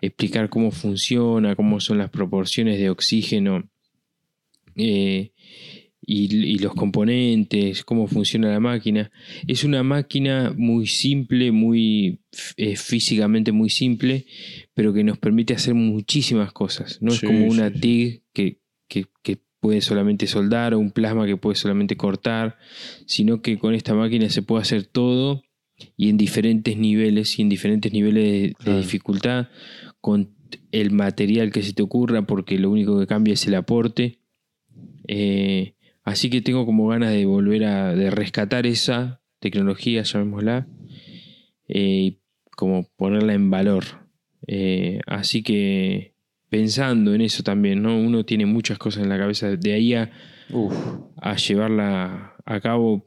explicar cómo funciona, cómo son las proporciones de oxígeno eh, y, y los componentes, cómo funciona la máquina. Es una máquina muy simple, muy eh, físicamente muy simple, pero que nos permite hacer muchísimas cosas. No es Sí, como una sí. TIG que, que, que puede solamente soldar o un plasma que puede solamente cortar, sino que con esta máquina se puede hacer todo y en diferentes niveles y en diferentes niveles de, dificultad con el material que se te ocurra porque lo único que cambia es el aporte. Eh, así que tengo como ganas de volver a de rescatar esa tecnología, llamémosla, eh, y como ponerla en valor. Eh, así que pensando en eso también, ¿no? Uno tiene muchas cosas en la cabeza. De ahí a, Uf, a llevarla a cabo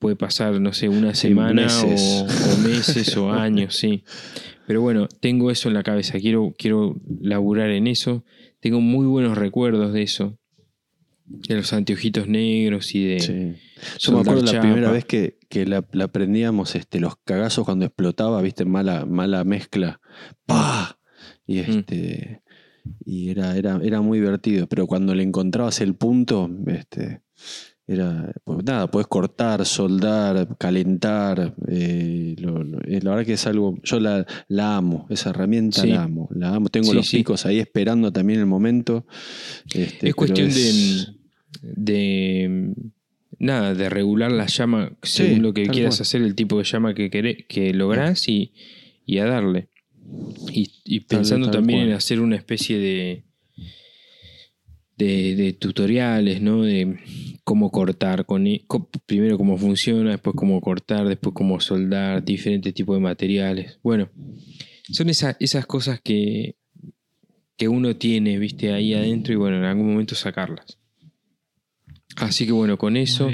puede pasar, no sé, una semana meses. O, o meses o años, sí. Pero bueno, tengo eso en la cabeza, quiero, quiero laburar en eso. Tengo muy buenos recuerdos de eso. De los anteojitos negros y de... sí. Yo me acuerdo la primera vez que, que la, la aprendíamos, este, los cagazos cuando explotaba, viste, mala, mala mezcla. ¡Pah! Y Mm. este. Y era, era, era muy divertido. Pero cuando le encontrabas el punto, este. era, pues nada, puedes cortar, soldar, calentar. eh, lo- lo- eh, la verdad que es algo, yo la, la amo, esa herramienta Sí. la amo, la amo. Tengo Sí, los sí. picos ahí esperando también el momento. este, Es cuestión es- de, de nada, de regular la llama según Sí, lo que quieras cual. hacer, el tipo de llama que querés, que lográs y, y a darle. Y, pensando tal también en hacer una especie de, de, de tutoriales, ¿no? De cómo cortar, con, primero cómo funciona, después cómo cortar, después cómo soldar, diferentes tipos de materiales. Bueno, son esa- esas cosas que, que uno tiene, viste, ahí adentro y bueno, en algún momento sacarlas. Así que bueno, con eso.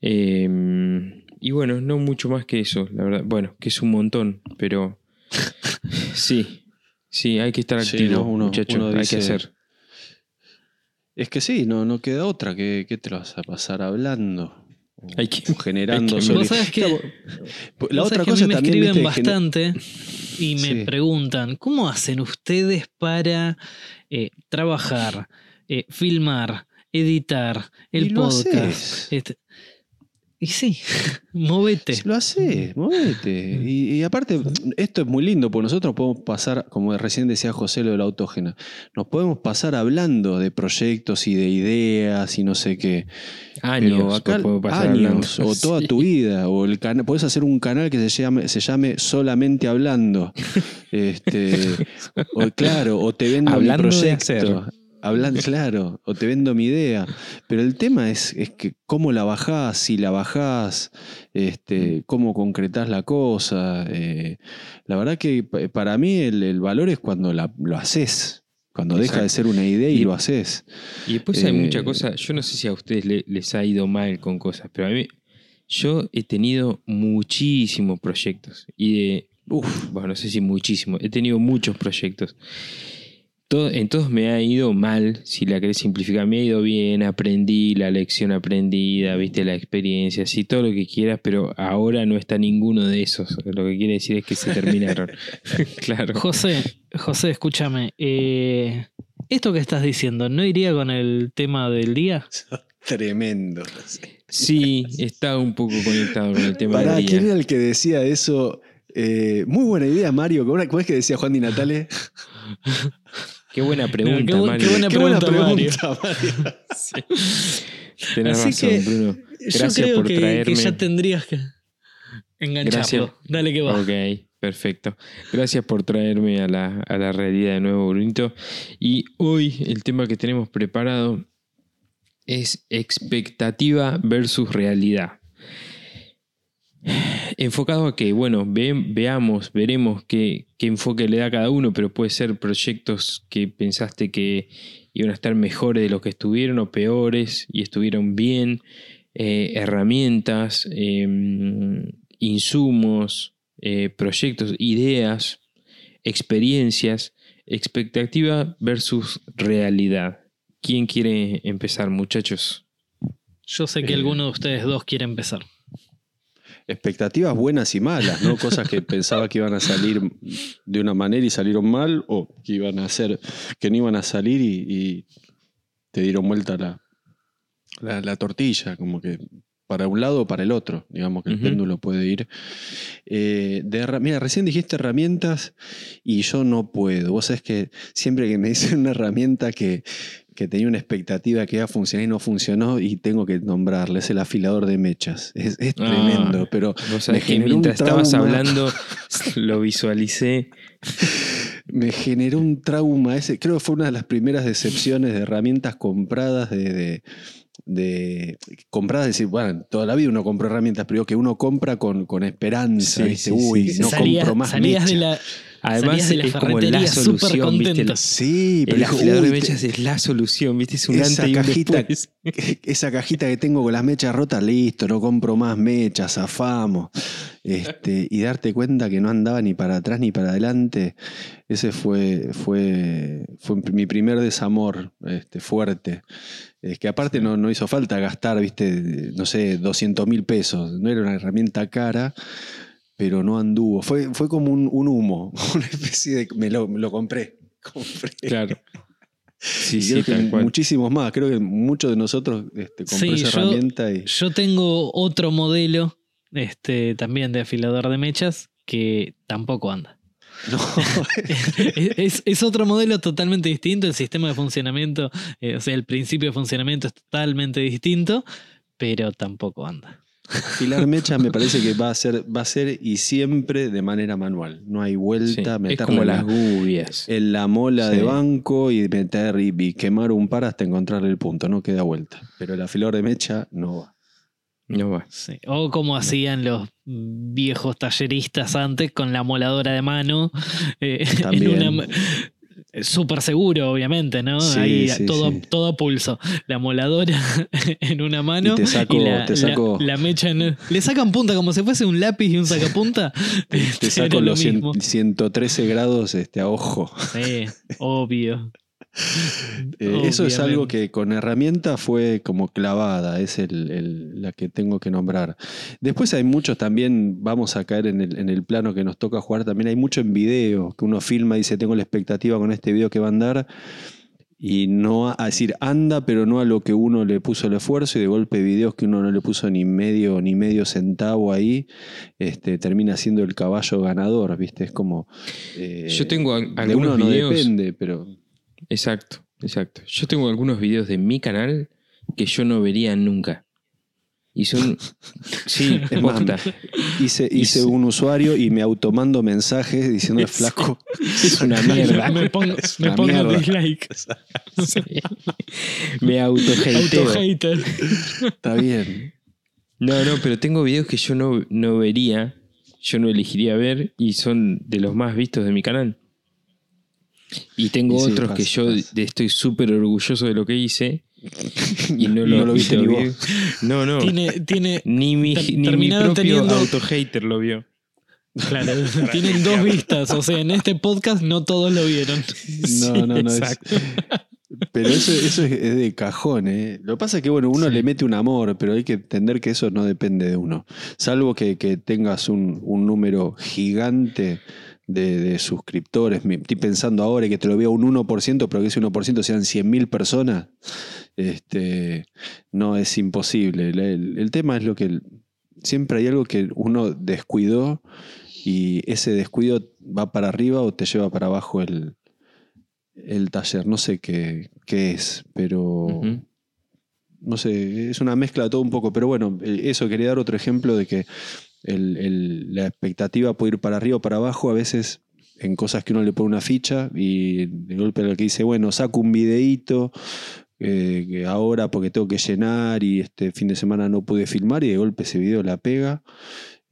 Eh, y bueno, no mucho más que eso, la verdad. Bueno, que es un montón, pero sí, sí, hay que estar Sí, activo, ¿no? Uno- muchachos, uno hay que hacer. Es que sí, no, no queda otra. que te lo vas a pasar hablando? O- Hay que- generando hay que- Vos sabés que, Claro, La vos otra que a mí cosa me también escriben bastante y me Sí. preguntan, ¿cómo hacen ustedes para eh, trabajar, eh, filmar, editar el Y lo podcast? haces. Este- y sí, movete. Lo haces, movete. Y, y aparte, esto es muy lindo, porque nosotros podemos pasar, como recién decía José, lo de la autógena, nos podemos pasar hablando de proyectos y de ideas y no sé qué. Años, Pero acá, puedo pasar años hablando. o toda Sí. tu vida. O el cana- podés hacer un canal que se llame, se llame Solamente Hablando. este, o, claro, o te vendo Hablando mi de proyecto. hacer. Hablando, claro, o te vendo mi idea. Pero el tema es, es que cómo la bajás, si la bajás, este, cómo concretás la cosa. eh, la verdad que pa- para mí el, el valor es cuando la- lo haces. Cuando deja de ser una idea y, Y- lo haces. Y después hay Eh, mucha cosa, yo no sé si a ustedes le- les ha ido mal con cosas, pero a mí, yo he tenido muchísimos proyectos. Y de, Uf, bueno, no sé si muchísimos, he tenido muchos proyectos. Todo, en todos me ha ido mal, si la querés simplificar, me ha ido bien, aprendí la lección aprendida, viste la experiencia, sí, todo lo que quieras, pero ahora no está ninguno de esos. Lo que quiere decir es que se terminaron. claro. José, José, escúchame. eh, esto que estás diciendo, ¿no iría con el tema del día? tremendo. Sí, está un poco conectado con el tema Pará, del ¿quién día. era el que decía eso? Eh, muy buena idea, Mario. ¿Cómo cómo es que decía Juan Di Natale? Qué buena pregunta, qué bu- Mario. qué buena Qué buena pregunta, pregunta, Mario. Tenés Así razón, que Bruno. Yo Gracias creo por que, que traerme. ya tendrías que engancharlo. Gracias. Dale que va. Ok, perfecto. Gracias por traerme a la, a la realidad de nuevo, Brunito. Y hoy el tema que tenemos preparado es expectativa versus realidad. Enfocado a que, bueno, ve- veamos, veremos qué, qué enfoque le da cada uno, pero puede ser proyectos que pensaste que iban a estar mejores de lo que estuvieron o peores y estuvieron bien, eh, herramientas, em, insumos, eh, proyectos, ideas, experiencias, expectativa versus realidad. ¿Quién quiere empezar, muchachos? Yo sé que Eh. alguno de ustedes dos quiere empezar. Expectativas buenas y malas, ¿no? Cosas que pensaba que iban a salir de una manera y salieron mal, o que iban a hacer, que no iban a salir y, y te dieron vuelta la, la, la tortilla, como que para un lado o para el otro, digamos que el péndulo puede ir. Eh, de mira, recién dijiste herramientas y yo no puedo. Vos sabés que siempre que me dicen una herramienta que, que tenía una expectativa que iba a funcionar y no funcionó y tengo que nombrarle, es el afilador de mechas. Es, es Ah, tremendo, pero me un mientras estabas hablando lo visualicé. me generó un trauma. Ese, creo que fue una de las primeras decepciones de herramientas compradas de. de- de- compradas, es decir, bueno, toda la vida uno compró herramientas, pero digo que uno compra con, con esperanza, Sí, ¿viste? sí, Uy, sí. no compro más salías de mecha. la, Además, salías de la es como la solución, ¿viste? Sí, pero El dijo, afilador de te- mechas es la solución, ¿viste? Es un Esa antes y un cajita- esa cajita que tengo con las mechas rotas, listo, no compro más mechas, zafamos. Este, y darte cuenta que no andaba ni para atrás ni para adelante, ese fue, fue, fue mi primer desamor este, fuerte. Es que aparte no, no hizo falta gastar, viste, no sé, 200 mil pesos. No era una herramienta cara, pero no anduvo. Fue, fue como un, un humo, una especie de... Me lo, me lo compré. compré. Claro. Sí, Y sí, creo que muchísimos más. Creo que muchos de nosotros este, compró Sí, esa yo- herramienta y. Yo tengo otro modelo, este, también de afilador de mechas, que tampoco anda. No, es, es- es otro modelo totalmente distinto, el sistema de funcionamiento, eh, o sea, el principio de funcionamiento es totalmente distinto, pero tampoco anda. Afilar mechas me parece que va a ser, va a ser y siempre de manera manual. No hay Sí, vuelta, Es meterla como en la- las gubias. en la mola Sí. de banco y meter y, y quemar un par hasta encontrarle el punto, no queda vuelta. Pero el afilador de mecha no va. No va. Sí, O como hacían los viejos talleristas antes con la moladora de mano. eh, en También. una- Súper seguro, obviamente, ¿no? Sí, Ahí sí, todo, sí. todo a pulso. La moladora en una mano. Y te saco- la, te saco- la mecha en. Le sacan punta como si fuese un lápiz y un sacapunta. Te Este, saco lo los cien- mismo. 113 grados este, a ojo. Sí, obvio. Eh, eso es algo que con herramienta fue como clavada, es el- el- la que tengo que nombrar. Después hay muchos también, vamos a caer en el, en el plano que nos toca jugar, también hay mucho en video, que uno filma y dice, tengo la expectativa con este video que va a andar, y no a, a decir, anda, pero no a lo que uno le puso el esfuerzo, y de golpe videos que uno no le puso ni medio, ni medio centavo ahí, este, termina siendo el caballo ganador, ¿viste? Es como... eh, Yo tengo de algunos uno no videos. depende, pero... Exacto, exacto. Yo tengo algunos videos de mi canal que yo no vería nunca. Y son. Sí, posta. Hice, Y hice se- un usuario y me automando mensajes diciendo flaco. Es una mierda. Me pongo, Es me pongo mierda. dislike. Sí. Me auto-hateo. Auto-hater. Está bien. No, no, pero tengo videos que yo no, no vería, yo no elegiría ver y son de los más vistos de mi canal. Y tengo Y sí, otros que yo pasa. estoy súper orgulloso de lo que hice y no lo, No lo viste ni vos. No, no. Tiene, tiene, Ni mi, ni mi propio teniendo- auto-hater lo vio. claro, tienen dos vistas. O sea, en este podcast no todos lo vieron. No, no, no. es- exacto. pero eso, eso es, es de cajón, ¿eh? Lo que pasa es que, bueno, uno Sí. le mete un amor, pero hay que entender que eso no depende de uno. Salvo que, que tengas un, un número gigante de, de suscriptores. Me estoy pensando ahora que te lo vea un 1%, pero que ese 1% sean 100.000 personas. Este, no es imposible. El, el- el tema es lo que siempre hay algo que uno descuidó y ese descuido va para arriba o te lleva para abajo el, el taller. No sé qué, qué es, pero no sé, es una mezcla de todo un poco. Pero bueno, eh, eso quería dar otro ejemplo de que el- el- la expectativa puede ir para arriba o para abajo a veces en cosas que uno le pone una ficha y de golpe lo que dice, bueno, saco un videíto eh, ahora porque tengo que llenar y este fin de semana no pude filmar y de golpe ese video la pega.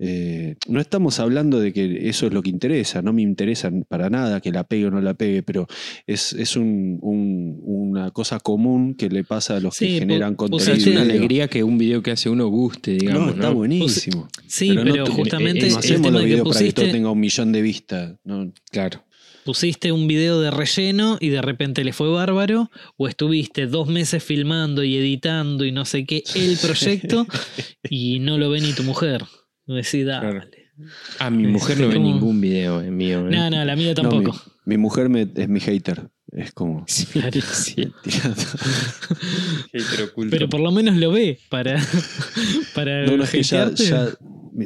Eh, no estamos hablando de que eso es lo que interesa, no me interesa para nada que la pegue o no la pegue, pero es, es un- un- una cosa común que le pasa a los Sí, que generan contenido. es una alegría que un video que hace uno guste, digamos. no, está ¿no? buenísimo. Sí, Pero pero, no te- justamente eh, el no hacemos tema los que videos para que pusiste, tenga un millón de vistas. ¿no? Claro. pusiste un video de relleno y de repente le fue bárbaro, o estuviste dos meses filmando y editando y no sé qué el proyecto y no lo ve ni tu mujer. Decís, dale. Claro. Ah, mi mujer no ve ningún video eh, mío. ¿eh? No, no, la mía No, tampoco. mi, mi mujer me- es mi hater. Es como. Sí, Claro. sí. tirando. Hater oculto. Pero por lo menos lo ve para, para No, no, es que ya, ya-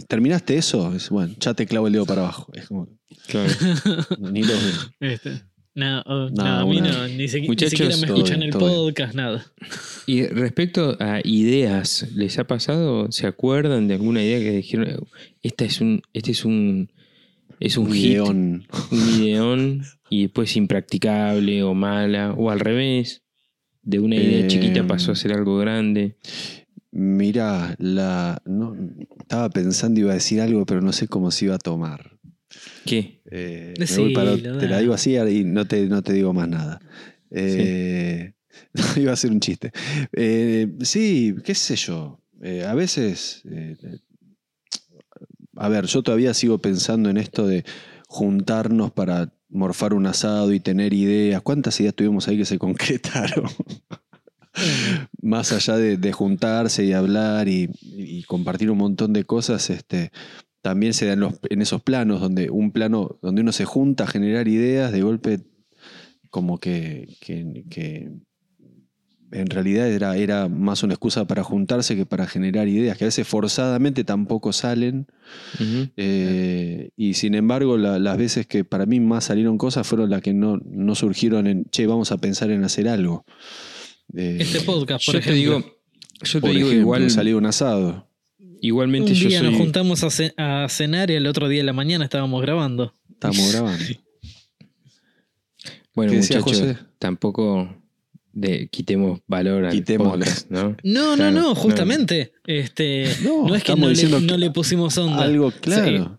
¿Terminaste eso? Es, bueno, ya te clavo el dedo para abajo. Es como. Claro. no, ni los veo. Este, No, oh, no, No, a mí una- no, ni, siquiera me escuchan el todo bien. podcast, nada. Y respecto a ideas, ¿les ha pasado? ¿Se acuerdan de alguna idea que dijeron, esta es un, este es un, es un, Un hit, ideón. un ideón y después impracticable o mala, o al revés, de una idea Eh, chiquita pasó a ser algo grande? Mira, la, no, estaba pensando iba a decir algo, pero no sé cómo se iba a tomar. ¿Qué? Eh, me voy para- Decilo, te la digo así y no te, no te digo más nada. Eh, iba a ser un chiste. Eh, sí, qué sé yo. A veces. a ver, yo todavía sigo pensando en esto de juntarnos para morfar un asado y tener ideas. ¿Cuántas ideas tuvimos ahí que se concretaron? Más allá de, de juntarse y hablar y, y compartir un montón de cosas, este, también se dan los, en esos planos donde un plano donde uno se junta a generar ideas, de golpe como que, que- que en realidad era, era más una excusa para juntarse que para generar ideas, que a veces forzadamente tampoco salen. Eh, y sin embargo, la- las veces que para mí más salieron cosas fueron las que no, no surgieron en, che, vamos a pensar en hacer algo. Eh, Este podcast, por Yo te ejemplo. digo, yo te por digo ejemplo, igual, salió un asado. Igualmente un yo día soy. nos juntamos a, ce- a cenar y el otro día de la mañana estábamos grabando. Estamos grabando. Bueno, ¿Qué decía muchachos, tampoco de, quitemos valor al podcast, ¿no? No, Claro, no, no, no. justamente. Este, No, no, es que estamos no le, no pusimos onda. Algo claro.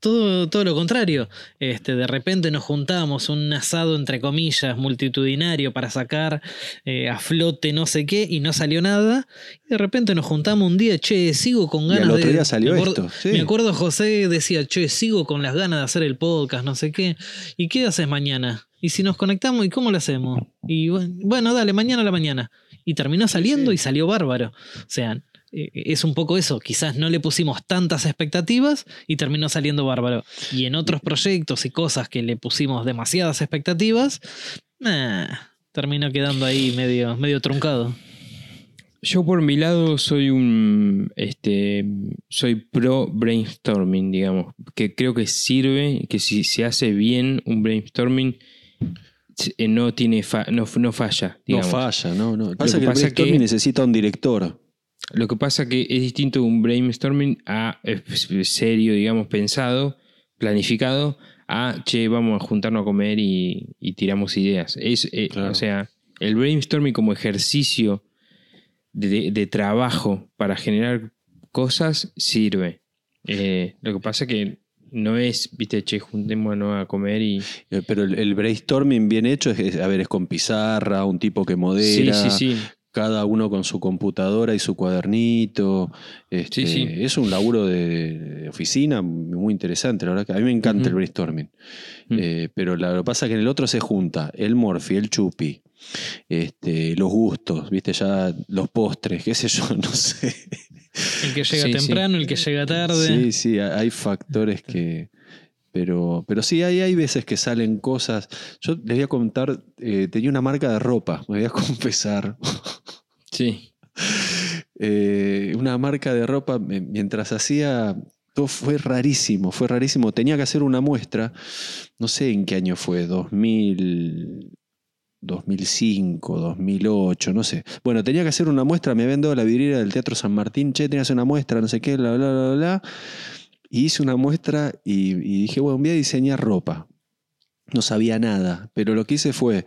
Todo, todo lo contrario. Este, de repente nos juntamos un asado, entre comillas, multitudinario para sacar eh, a flote no sé qué y no salió nada. Y de repente nos juntamos un día, che, sigo con Y ganas al otro de. día salió me acuerdo, esto. sí. Me acuerdo José decía, che, sigo con las ganas de hacer el podcast, no sé qué. ¿Y qué haces mañana? Y si nos conectamos, ¿y cómo lo hacemos? Y bueno, dale, mañana a la mañana. Y terminó saliendo Sí. y salió bárbaro. O sea, es un poco eso. Quizás no le pusimos tantas expectativas y terminó saliendo bárbaro. Y en otros proyectos y cosas que le pusimos demasiadas expectativas, nah, terminó quedando ahí medio, medio truncado. Yo por mi lado soy un este soy pro brainstorming, digamos, que creo que sirve, que si se hace bien un brainstorming eh, no tiene fa- no, no falla, No falla, no, no. Pasa que el brainstorming que- necesita un director. Lo que pasa que es distinto un brainstorming a eh, serio, digamos, pensado, planificado, a che, vamos a juntarnos a comer y, y tiramos ideas. Es, eh, Claro. O sea, el brainstorming como ejercicio de, de trabajo para generar cosas sirve. Eh, lo que pasa que no es, viste, che, juntémonos a comer y. Pero el, el brainstorming bien hecho es, es- a ver, es con pizarra, un tipo que modera, Sí, sí, sí. Cada uno con su computadora y su cuadernito. Este, Sí, sí. Es un laburo de, de oficina muy interesante, la verdad que a mí me encanta el brainstorming. Mm. Eh, pero la- lo que pasa es que en el otro se junta el morfi, el chupi, este, los gustos, viste, ya los postres, qué sé yo, no sé. El que llega Sí, temprano, el que llega tarde. Sí, sí, ha- hay factores que. Pero, pero sí, hay, hay veces que salen cosas. Yo les voy a contar, eh, tenía una marca de ropa, me voy a confesar. Sí. Eh, una marca de ropa, mientras hacía. Todo fue rarísimo, fue rarísimo. Tenía que hacer una muestra, no sé en qué año fue, 2000, 2005, 2008, no sé. Bueno, tenía que hacer una muestra, me habían dado la vidriera del Teatro San Martín, che, tenías una muestra, no sé qué, bla, bla, bla, bla. Y hice una muestra y, y dije, bueno, voy a diseñar ropa. No sabía nada, pero lo que hice fue,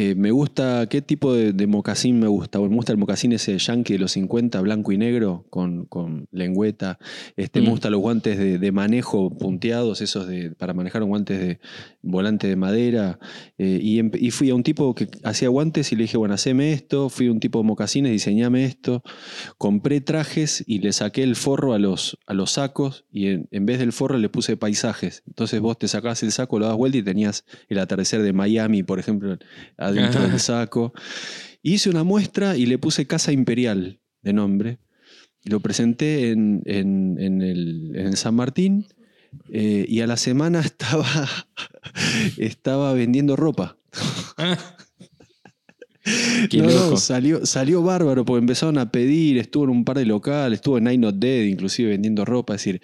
eh, me gusta, ¿qué tipo de, de mocasín me gusta? Bueno, me gusta el mocasín ese yankee de los 50, blanco y negro, con, con lengüeta. Este, Me Mm. gustan los guantes de, de manejo punteados, esos de, para manejar guantes de volante de madera. Eh, y, fui a un tipo que hacía guantes y le dije, bueno, haceme esto. Fui a un tipo de mocasines, diseñame esto. Compré trajes y le saqué el forro a los, a los sacos y en, en vez del forro le puse paisajes. Entonces vos te sacás el saco, lo das vuelta y tenías el atardecer de Miami, por ejemplo, adentro Ajá. del saco. Hice una muestra y le puse Casa Imperial de nombre. Lo presenté en, en- en el, en el San Martín eh, y a la semana estaba, estaba vendiendo ropa. Qué No, loco. salió, salió bárbaro porque empezaron a pedir, estuvo en un par de locales, estuvo en Night Not Dead inclusive vendiendo ropa, es decir,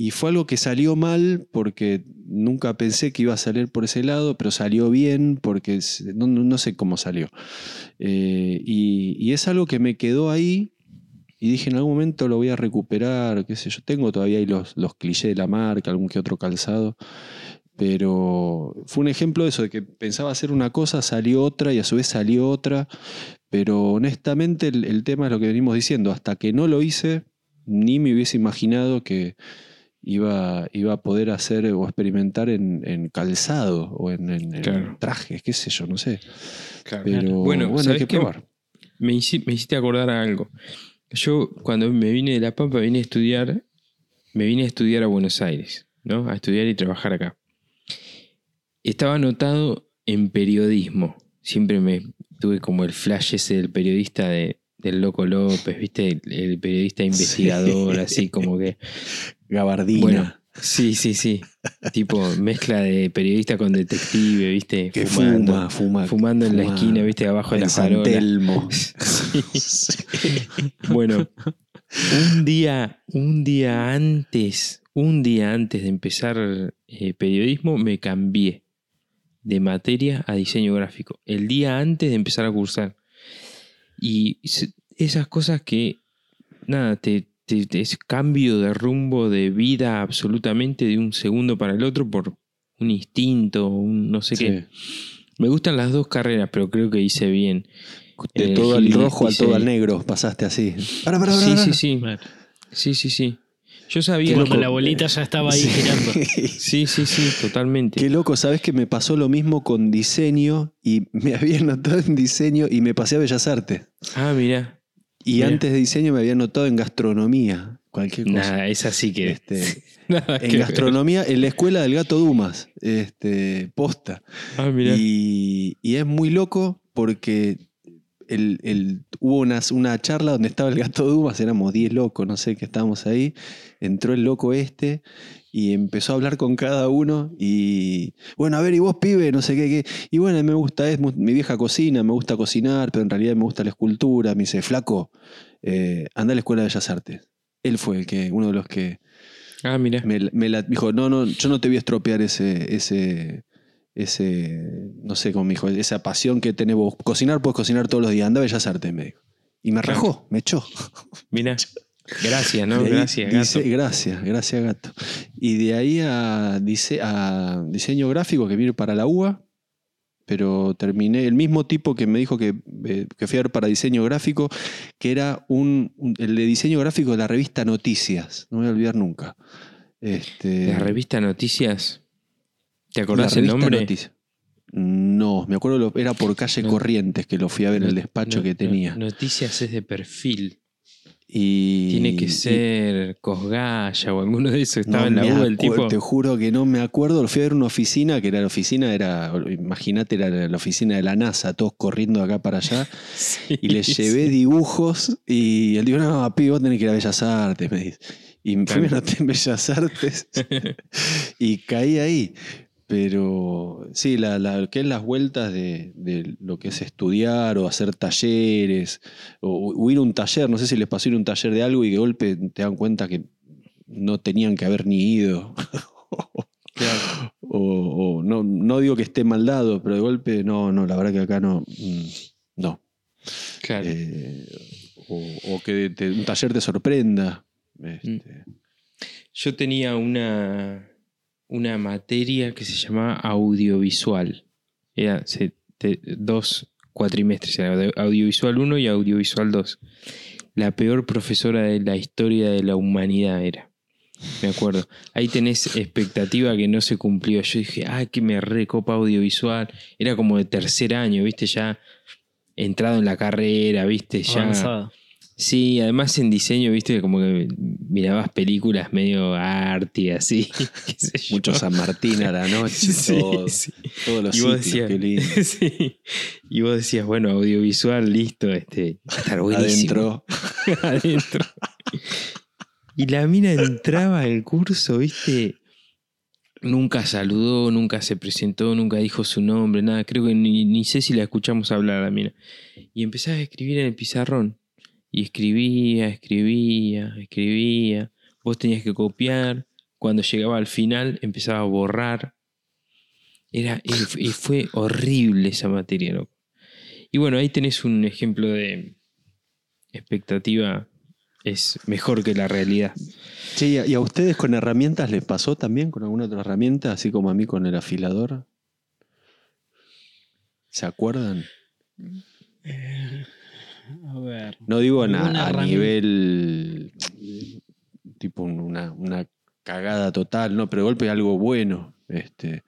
y fue algo que salió mal porque nunca pensé que iba a salir por ese lado, pero salió bien porque no, no- sé cómo salió. Eh, y, y es algo que me quedó ahí y dije en algún momento lo voy a recuperar, qué sé yo, tengo todavía ahí los, los clichés de la marca, algún que otro calzado. Pero fue un ejemplo de eso, de que pensaba hacer una cosa, salió otra y a su vez salió otra. Pero honestamente el tema es lo que venimos diciendo. Hasta que no lo hice, ni me hubiese imaginado que iba, iba a poder hacer o experimentar en, en calzado o en, en- en Claro. trajes, qué sé yo, no sé. Claro. Pero Bueno, bueno, hay ¿sabés que probar. Me, hici- me hiciste acordar a algo. Yo cuando me vine de La Pampa vine a estudiar, me vine a estudiar a Buenos Aires, ¿no? A estudiar y trabajar acá. Estaba anotado en periodismo. Siempre me tuve como el flash ese del periodista de, del Loco López, ¿viste? El, el periodista investigador, Sí. así como que. Gabardina. Bueno, Sí, sí, sí. tipo mezcla de periodista con detective, ¿viste? Que fuma, fuma. Fumando en la esquina, ¿viste? Abajo de la farola. Telmo. Bueno, un día, un día antes, un día antes de empezar eh, periodismo, me cambié de materia a diseño gráfico. El día antes de empezar a cursar. Y esas cosas que, nada, te- es cambio de rumbo de vida absolutamente de un segundo para el otro por un instinto, un no sé qué. Me gustan las dos carreras, pero creo que hice bien. De todo al rojo al todo al negro, pasaste así. Para, para, para, Sí, para. sí, sí. Sí, sí, sí. Yo sabía cuando que- la bolita ya estaba ahí Sí. girando. Sí, sí, sí, totalmente. Qué loco, sabes que me pasó lo mismo con diseño y me había anotado en diseño y me pasé a Bellas Artes. Ah, mira. Y Mira. antes de diseño me había anotado en gastronomía, cualquier cosa. Nada, es así que. Este, que en ver. gastronomía, en la escuela del gato Dumas, este, posta. Ah. Y, y es muy loco porque el, el- hubo una, una charla donde estaba el gato Dumas, éramos 10 locos, no sé, que estábamos ahí. Entró el loco este y empezó a hablar con cada uno y bueno, a ver, y vos pibe, no sé qué, qué. Y bueno, me gusta, es mi vieja cocina, me gusta cocinar, pero en realidad me gusta la escultura. Me dice, flaco, eh, anda a la Escuela de Bellas Artes. Él fue el que, uno de los que Ah, mira. me, me la- dijo, no, no, yo no te voy a estropear ese, ese, ese, no sé cómo me dijo, esa pasión que tenés vos. Cocinar, puedes cocinar todos los días, anda a Bellas Artes, me dijo. Y me rajó, me echó. Mira. Gracias, ¿no? Ahí Gracias, dice- gato. gracias, gracias, gato. Y de ahí a, dice, a diseño gráfico que vine para la UA, pero terminé, el mismo tipo que me dijo que, eh, que fui a ver para diseño gráfico, que era un, un- el de diseño gráfico de la revista Noticias, no me voy a olvidar nunca. Este, La revista Noticias. ¿Te acordás el nombre? Noticias. No, me acuerdo, lo- era por calle No. Corrientes que lo fui a ver en el despacho no- que tenía. Noticias es de perfil. Y, Tiene que y- ser Cosgaya o alguno de esos. No Estaba en la U el acuer- tipo. Te juro que no me acuerdo. Fui a ver una oficina, que era la oficina, era, imagínate, era la oficina de la NASA, todos corriendo de acá para allá. Sí, Y le sí. llevé dibujos y él dijo, no, pibe, vos tenés que ir a Bellas Artes, me dice. Y fui, Claro. en Bellas Artes y caí ahí. Pero sí, la, la- que es las vueltas de, de lo que es estudiar o hacer talleres o, o ir a un taller, no sé si les pasó ir a un taller de algo y de golpe te dan cuenta que no tenían que haber ni ido. Claro. o, o no, no digo que esté mal dado, pero de golpe no, no, la verdad que acá no. mm, No. Claro. Eh, o, o que te- un taller te sorprenda. Mm. Este, Yo tenía una, una materia que se llamaba audiovisual. Era dos cuatrimestres, era audiovisual 1 y audiovisual 2. La peor profesora de la historia de la humanidad era. Me acuerdo. Ahí tenés expectativa que no se cumplió. Yo dije, ay, que me recopa audiovisual. Era como de tercer año, viste, ya entrado en la carrera, viste, ya. Sí, además en diseño, viste, como que mirabas películas medio arty, así. mucho San Martín a la noche, Sí, todo- sí. todos los Y vos, sitios, decías, qué lindo. sí. y vos decías, bueno, audiovisual, listo, este, va a estar buenísimo. Adentro. Adentro. Y la mina entraba al curso, viste, nunca saludó, nunca se presentó, nunca dijo su nombre, nada. Creo que ni, ni sé si la escuchamos hablar a la mina. Y empezaba a escribir en el pizarrón. Y escribía, escribía, escribía. Vos tenías que copiar. Cuando llegaba al final empezaba a borrar. Era, y fue horrible esa materia, loco. Y bueno, ahí tenés un ejemplo de expectativa es mejor que la realidad. Che, ¿y a- ¿y a ustedes con herramientas les pasó también con alguna otra herramienta, así como a mí con el afilador? ¿Se acuerdan? A ver. No digo na- a, nivel tipo un- una, una cagada total, no, pero de golpe algo bueno. Este,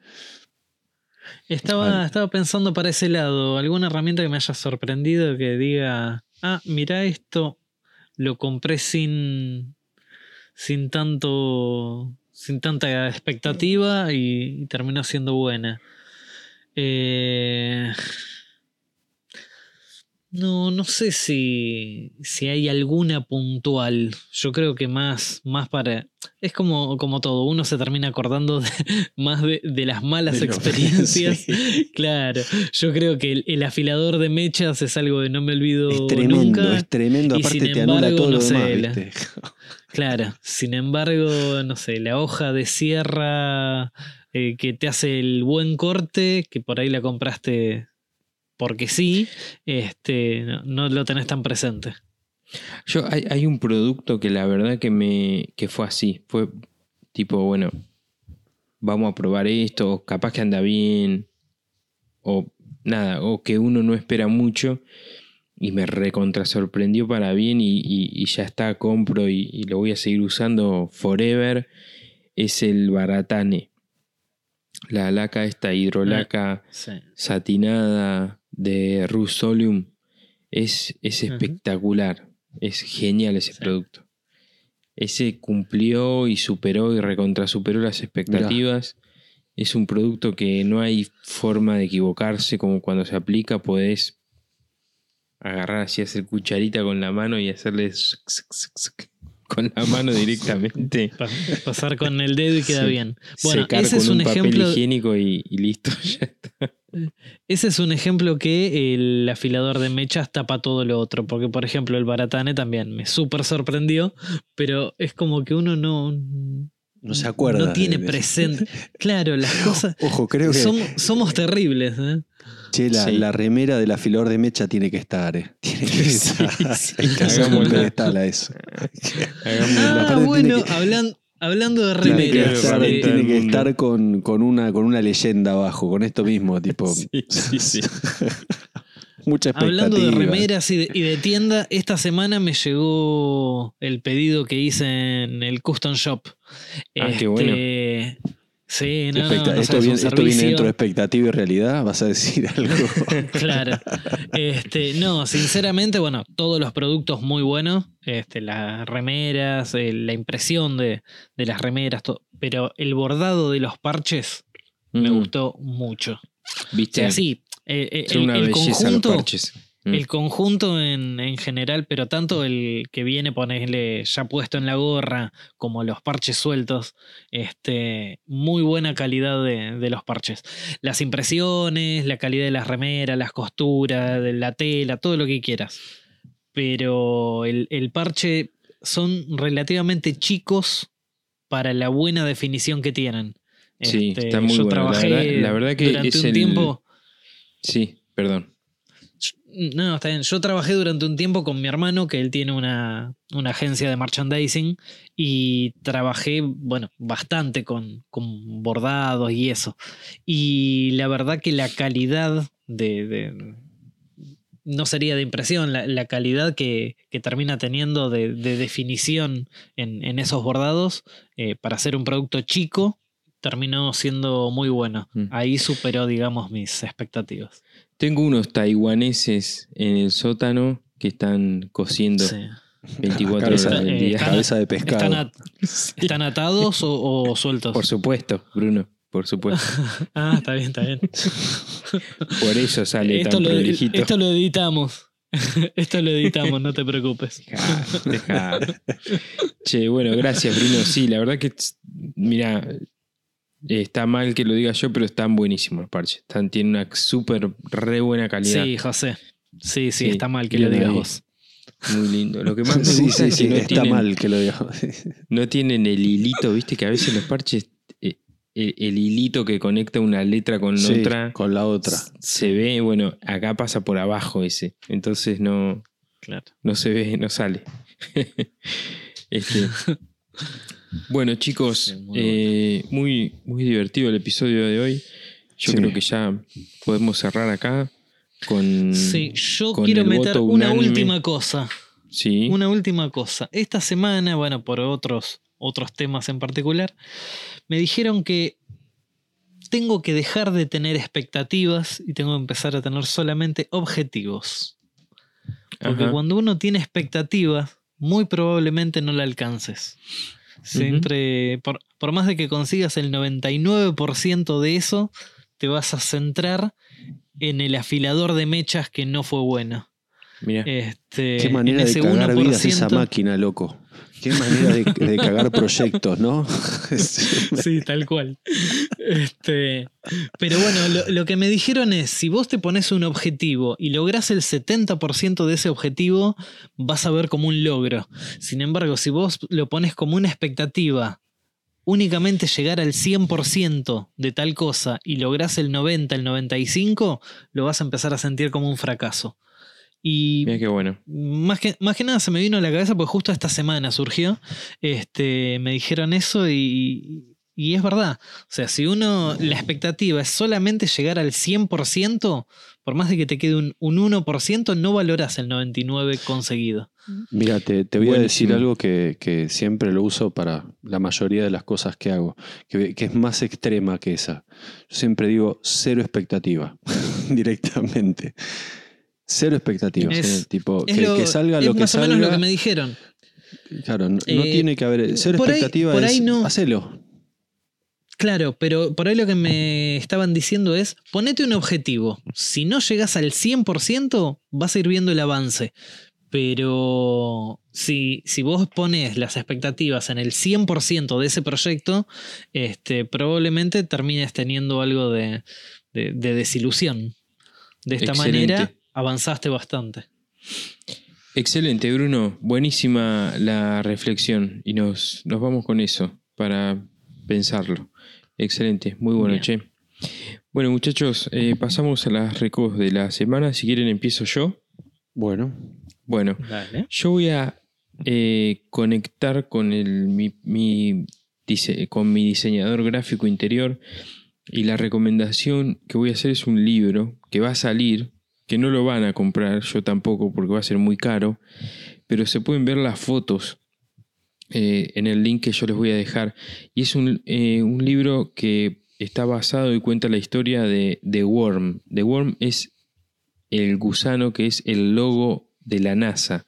Estaba, Vale. estaba pensando para ese lado, alguna herramienta que me haya sorprendido que diga, ah, mira esto, lo compré sin, sin tanto, sin tanta expectativa y, y terminó siendo buena. Eh, No, no sé si, si hay alguna puntual. Yo creo que más, más para. Es como, como todo, uno se termina acordando de- más de, de las malas De lo- experiencias. sí. Claro, yo creo que el, el afilador de mechas es algo que no me olvido Es tremendo, nunca. es tremendo. y Aparte sin te anula embargo, todo lo no sé, demás. Claro, sin embargo, no sé, la hoja de sierra eh, que te hace el buen corte, que por ahí la compraste porque sí, este, no, no lo tenés tan presente. Yo, hay, hay un producto que la verdad que me que fue así. Fue tipo, bueno, vamos a probar esto, capaz que anda bien, o nada, o que uno no espera mucho. Y me recontra sorprendió para bien y, y- y ya está, compro y, y lo voy a seguir usando forever. Es el Baratane. La laca esta hidrolaca Sí. satinada de Rusolium es, es espectacular. Es genial ese Sí. producto. Ese cumplió y superó y recontra superó las expectativas. Es un producto que no hay forma de equivocarse, como cuando se aplica podés agarrar así, hacer cucharita con la mano y hacerle con la mano directamente. Pa- pasar con el dedo y queda Sí. bien. Bueno, Secar ese con es un, un papel ejemplo. higiénico y, y listo. ya está. Ese es un ejemplo que el afilador de mechas tapa todo lo otro. Porque, por ejemplo, el Baratane también me súper sorprendió. Pero es como que uno no. No se acuerda. No tiene presente. Claro, las cosas. Ojo, creo que Som- somos terribles, ¿eh? che, la, Sí. la remera del afilador de mecha tiene que estar. eh. Tiene que Sí, estar. sí, Hay que hacerle un hagámosla. pedestal a eso. Hagamos Ah, bueno, que- hablan- hablando de Tiene que remeras. estar, eh, tiene que estar con, con una, con una leyenda abajo, con esto mismo, tipo. Sí, sí, sí. Mucha expectativa. Hablando de remeras y de, y de tienda, esta semana me llegó el pedido que hice en el Custom Shop. Ah, qué bueno. Sí, no, no, esto, viene, esto viene dentro de expectativa y realidad. ¿Vas a decir algo? Claro. Este, no, sinceramente, bueno, todos los productos muy buenos. Este, las remeras, eh, la impresión de, de las remeras, todo. Pero el bordado de los parches me Mm, gustó mucho. O ¿Viste? sea, sí, eh, eh, el, el los conjunto, parches. Mm. el conjunto en, en general, pero tanto el que viene, ponerle ya puesto en la gorra, como los parches sueltos, este, muy buena calidad de, de los parches. Las impresiones, la calidad de las remeras, las costuras, de la tela, todo lo que quieras. Pero el, el parche son relativamente chicos para la buena definición que tienen. Sí, Este, está muy yo bueno. La verdad- la verdad que durante es un el- tiempo. Sí, perdón. No, está bien. Yo trabajé durante un tiempo con mi hermano, que él tiene una, una agencia de merchandising, y trabajé, bueno, bastante con, con bordados y eso. Y la verdad que la calidad de... de- no sería de impresión, la, la calidad que, que termina teniendo de, de definición en, en esos bordados, eh, para hacer un producto chico, terminó siendo muy bueno. Mm. Ahí superó, digamos, mis expectativas. Tengo unos taiwaneses en el sótano que están cociendo Sí. 24 Cabeza- horas del eh, día. están- Cabeza de pescado. ¿Están, at- están atados o, o sueltos? Por supuesto, Bruno, por supuesto. Ah, está bien, está bien. Por eso sale esto, tan lo, prolijito. esto lo editamos. esto lo editamos, no te preocupes. Dejá. Che, bueno, gracias, Bruno. Sí, la verdad que, mira, está mal que lo diga yo, pero están buenísimos los parches. Están, tienen una súper re buena calidad. Sí, José. Sí, sí, Sí, está mal que lo digas vos. Muy lindo. Lo que más me gusta sí, es que sí, no, está tienen, mal que lo diga. no tienen el hilito, viste que a veces los parches, eh, el, el hilito que conecta una letra con Sí, otra, con la otra. se ve, bueno, acá pasa por abajo ese. Entonces no, Claro. no se ve, no sale. Este, bueno, chicos, muy eh, muy, muy divertido el episodio de hoy. Yo Sí. creo que ya podemos cerrar acá con. Sí, yo con quiero meter una última cosa. Sí. Una última cosa. Esta semana, bueno, por otros, otros temas en particular, me dijeron que tengo que dejar de tener expectativas y tengo que empezar a tener solamente objetivos. Porque Ajá. cuando uno tiene expectativas, muy probablemente no la alcances. Siempre, por, por más de que consigas el 99% de eso, te vas a centrar en el afilador de mechas que no fue bueno. Mira. Este, Qué manera en de ese cagar vidas 1%, esa máquina, loco. Qué manera de, de cagar proyectos, ¿no? Sí, tal cual. Este, pero bueno, lo, lo que me dijeron es, si vos te pones un objetivo y lográs el 70% de ese objetivo, vas a ver como un logro. Sin embargo, si vos lo pones como una expectativa, únicamente llegar al 100% de tal cosa y lográs el 90, el 95, lo vas a empezar a sentir como un fracaso. Y Mira qué bueno. más que, más que nada se me vino a la cabeza porque justo esta semana surgió. Este, me dijeron eso y, y es verdad. O sea, si uno, la expectativa es solamente llegar al 100%, por más de que te quede un, un 1%, no valoras el 99% conseguido. Mira, te, te voy a decir algo que, que siempre lo uso para la mayoría de las cosas que hago, que, que es más extrema que esa. Yo siempre digo cero expectativa, directamente. Cero expectativa. Es- sí, tipo, Es que, lo- que salga es lo que más o menos lo que me dijeron. Claro, no, no Eh, tiene que haber. Cero por ahí- expectativa por ahí es no. hacelo. Claro, pero por ahí lo que me estaban diciendo es, ponete un objetivo. Si no llegas al 100%, vas a ir viendo el avance. Pero si, si vos pones las expectativas en el 100% de ese proyecto, este, probablemente termines teniendo algo de, de- de desilusión. De esta Excelente. manera avanzaste bastante. Excelente, Bruno. Buenísima la reflexión. Y nos, nos vamos con eso para pensarlo. Excelente, muy bueno, Bien. che. Bueno, muchachos, eh, pasamos a las recos de la semana. Si quieren, empiezo yo. Bueno, Bueno, Dale. yo voy a eh, conectar con, el, mi, mi dise- con mi diseñador gráfico interior y la recomendación que voy a hacer es un libro que va a salir, que no lo van a comprar, yo tampoco porque va a ser muy caro, pero se pueden ver las fotos eh, en el link que yo les voy a dejar. Y es un, eh, un libro que está basado y cuenta la historia de The Worm. The Worm es el gusano que es el logo de la NASA.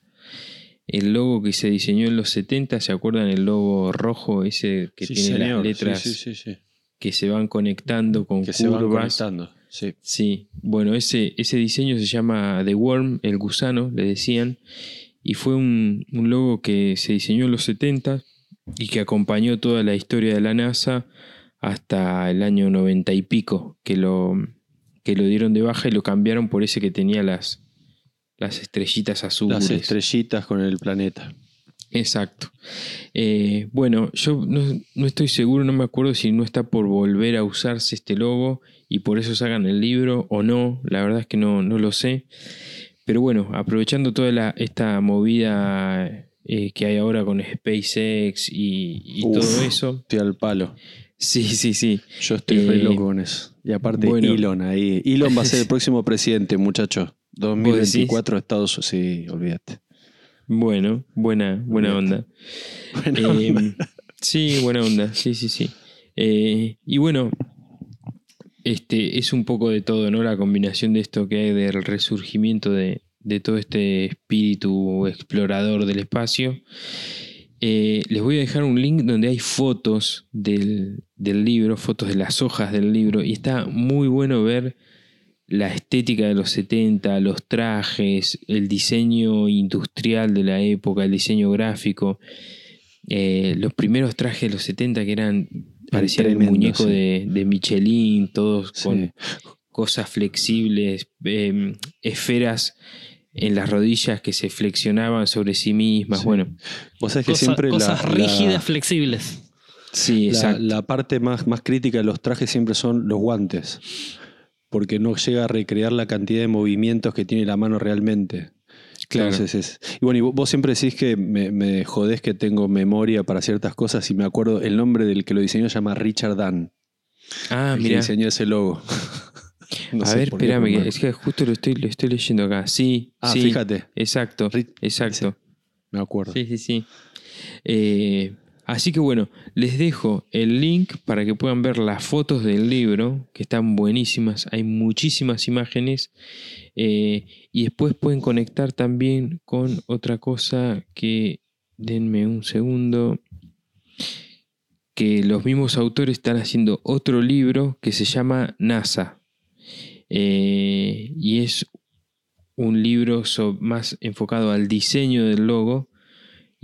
El logo que se diseñó en los 70, ¿se acuerdan? El logo rojo, ese que sí, tiene señor. las letras sí, sí, sí. que se van conectando con Que se van curvas. conectando. Sí. Sí, bueno, ese, ese diseño se llama The Worm, el gusano, le decían, y fue un, un logo que se diseñó en los 70 y que acompañó toda la historia de la NASA hasta el año 90 y pico, que lo, que lo dieron de baja y lo cambiaron por ese que tenía las, las estrellitas azules. Las estrellitas con el planeta. Exacto. Eh, bueno, yo no, no estoy seguro, no me acuerdo si no está por volver a usarse este logo y por eso sacan el libro o no. La verdad es que no, no lo sé. Pero bueno, aprovechando toda la, esta movida eh, que hay ahora con SpaceX y, y Uf. todo eso. Estoy al palo. Sí, sí, sí. Yo estoy re Eh, loco con eso. Y aparte, bueno. Elon ahí. Elon va a ser el próximo presidente, muchachos. 2024 Estados Unidos. Sí, olvídate. Bueno, buena, buena onda. Bueno, Eh, sí, buena onda, sí, sí, sí. Eh, y bueno, este es un poco de todo, ¿no? La combinación de esto que hay del resurgimiento de, todo este espíritu explorador del espacio. Eh, les voy a dejar un link donde hay fotos del, del libro, fotos de las hojas del libro, y está muy bueno ver la estética de los 70, los trajes, el diseño industrial de la época, el diseño gráfico. Eh, los primeros trajes de los 70 que eran parecían el muñeco sí. de, de Michelin, todos Sí. con cosas flexibles, eh, esferas en las rodillas que se flexionaban sobre sí mismas. Sí. Bueno, Vos sabés que Cosa- siempre la- cosas la, rígidas, flexibles. sí, la, exacto. la parte más, más crítica de los trajes siempre son los guantes. Porque no llega a recrear la cantidad de movimientos que tiene la mano realmente. Claro. Entonces es. Y bueno, y vos, siempre decís que me, me jodés que tengo memoria para ciertas cosas y me acuerdo, el nombre del que lo diseñó se llama Richard Dunn. ah, el que mira. diseñó ese logo. No a ver, espérame, es que justo lo estoy, lo estoy leyendo acá. Sí, Ah, sí. fíjate, Exacto, exacto. me acuerdo. Sí, sí, sí. Eh, así que bueno, les dejo el link para que puedan ver las fotos del libro, que están buenísimas. Hay muchísimas imágenes. eh, y después pueden conectar también con otra cosa que, denme un segundo, que los mismos autores están haciendo otro libro que se llama NASA. Eh, y es un libro más enfocado al diseño del logo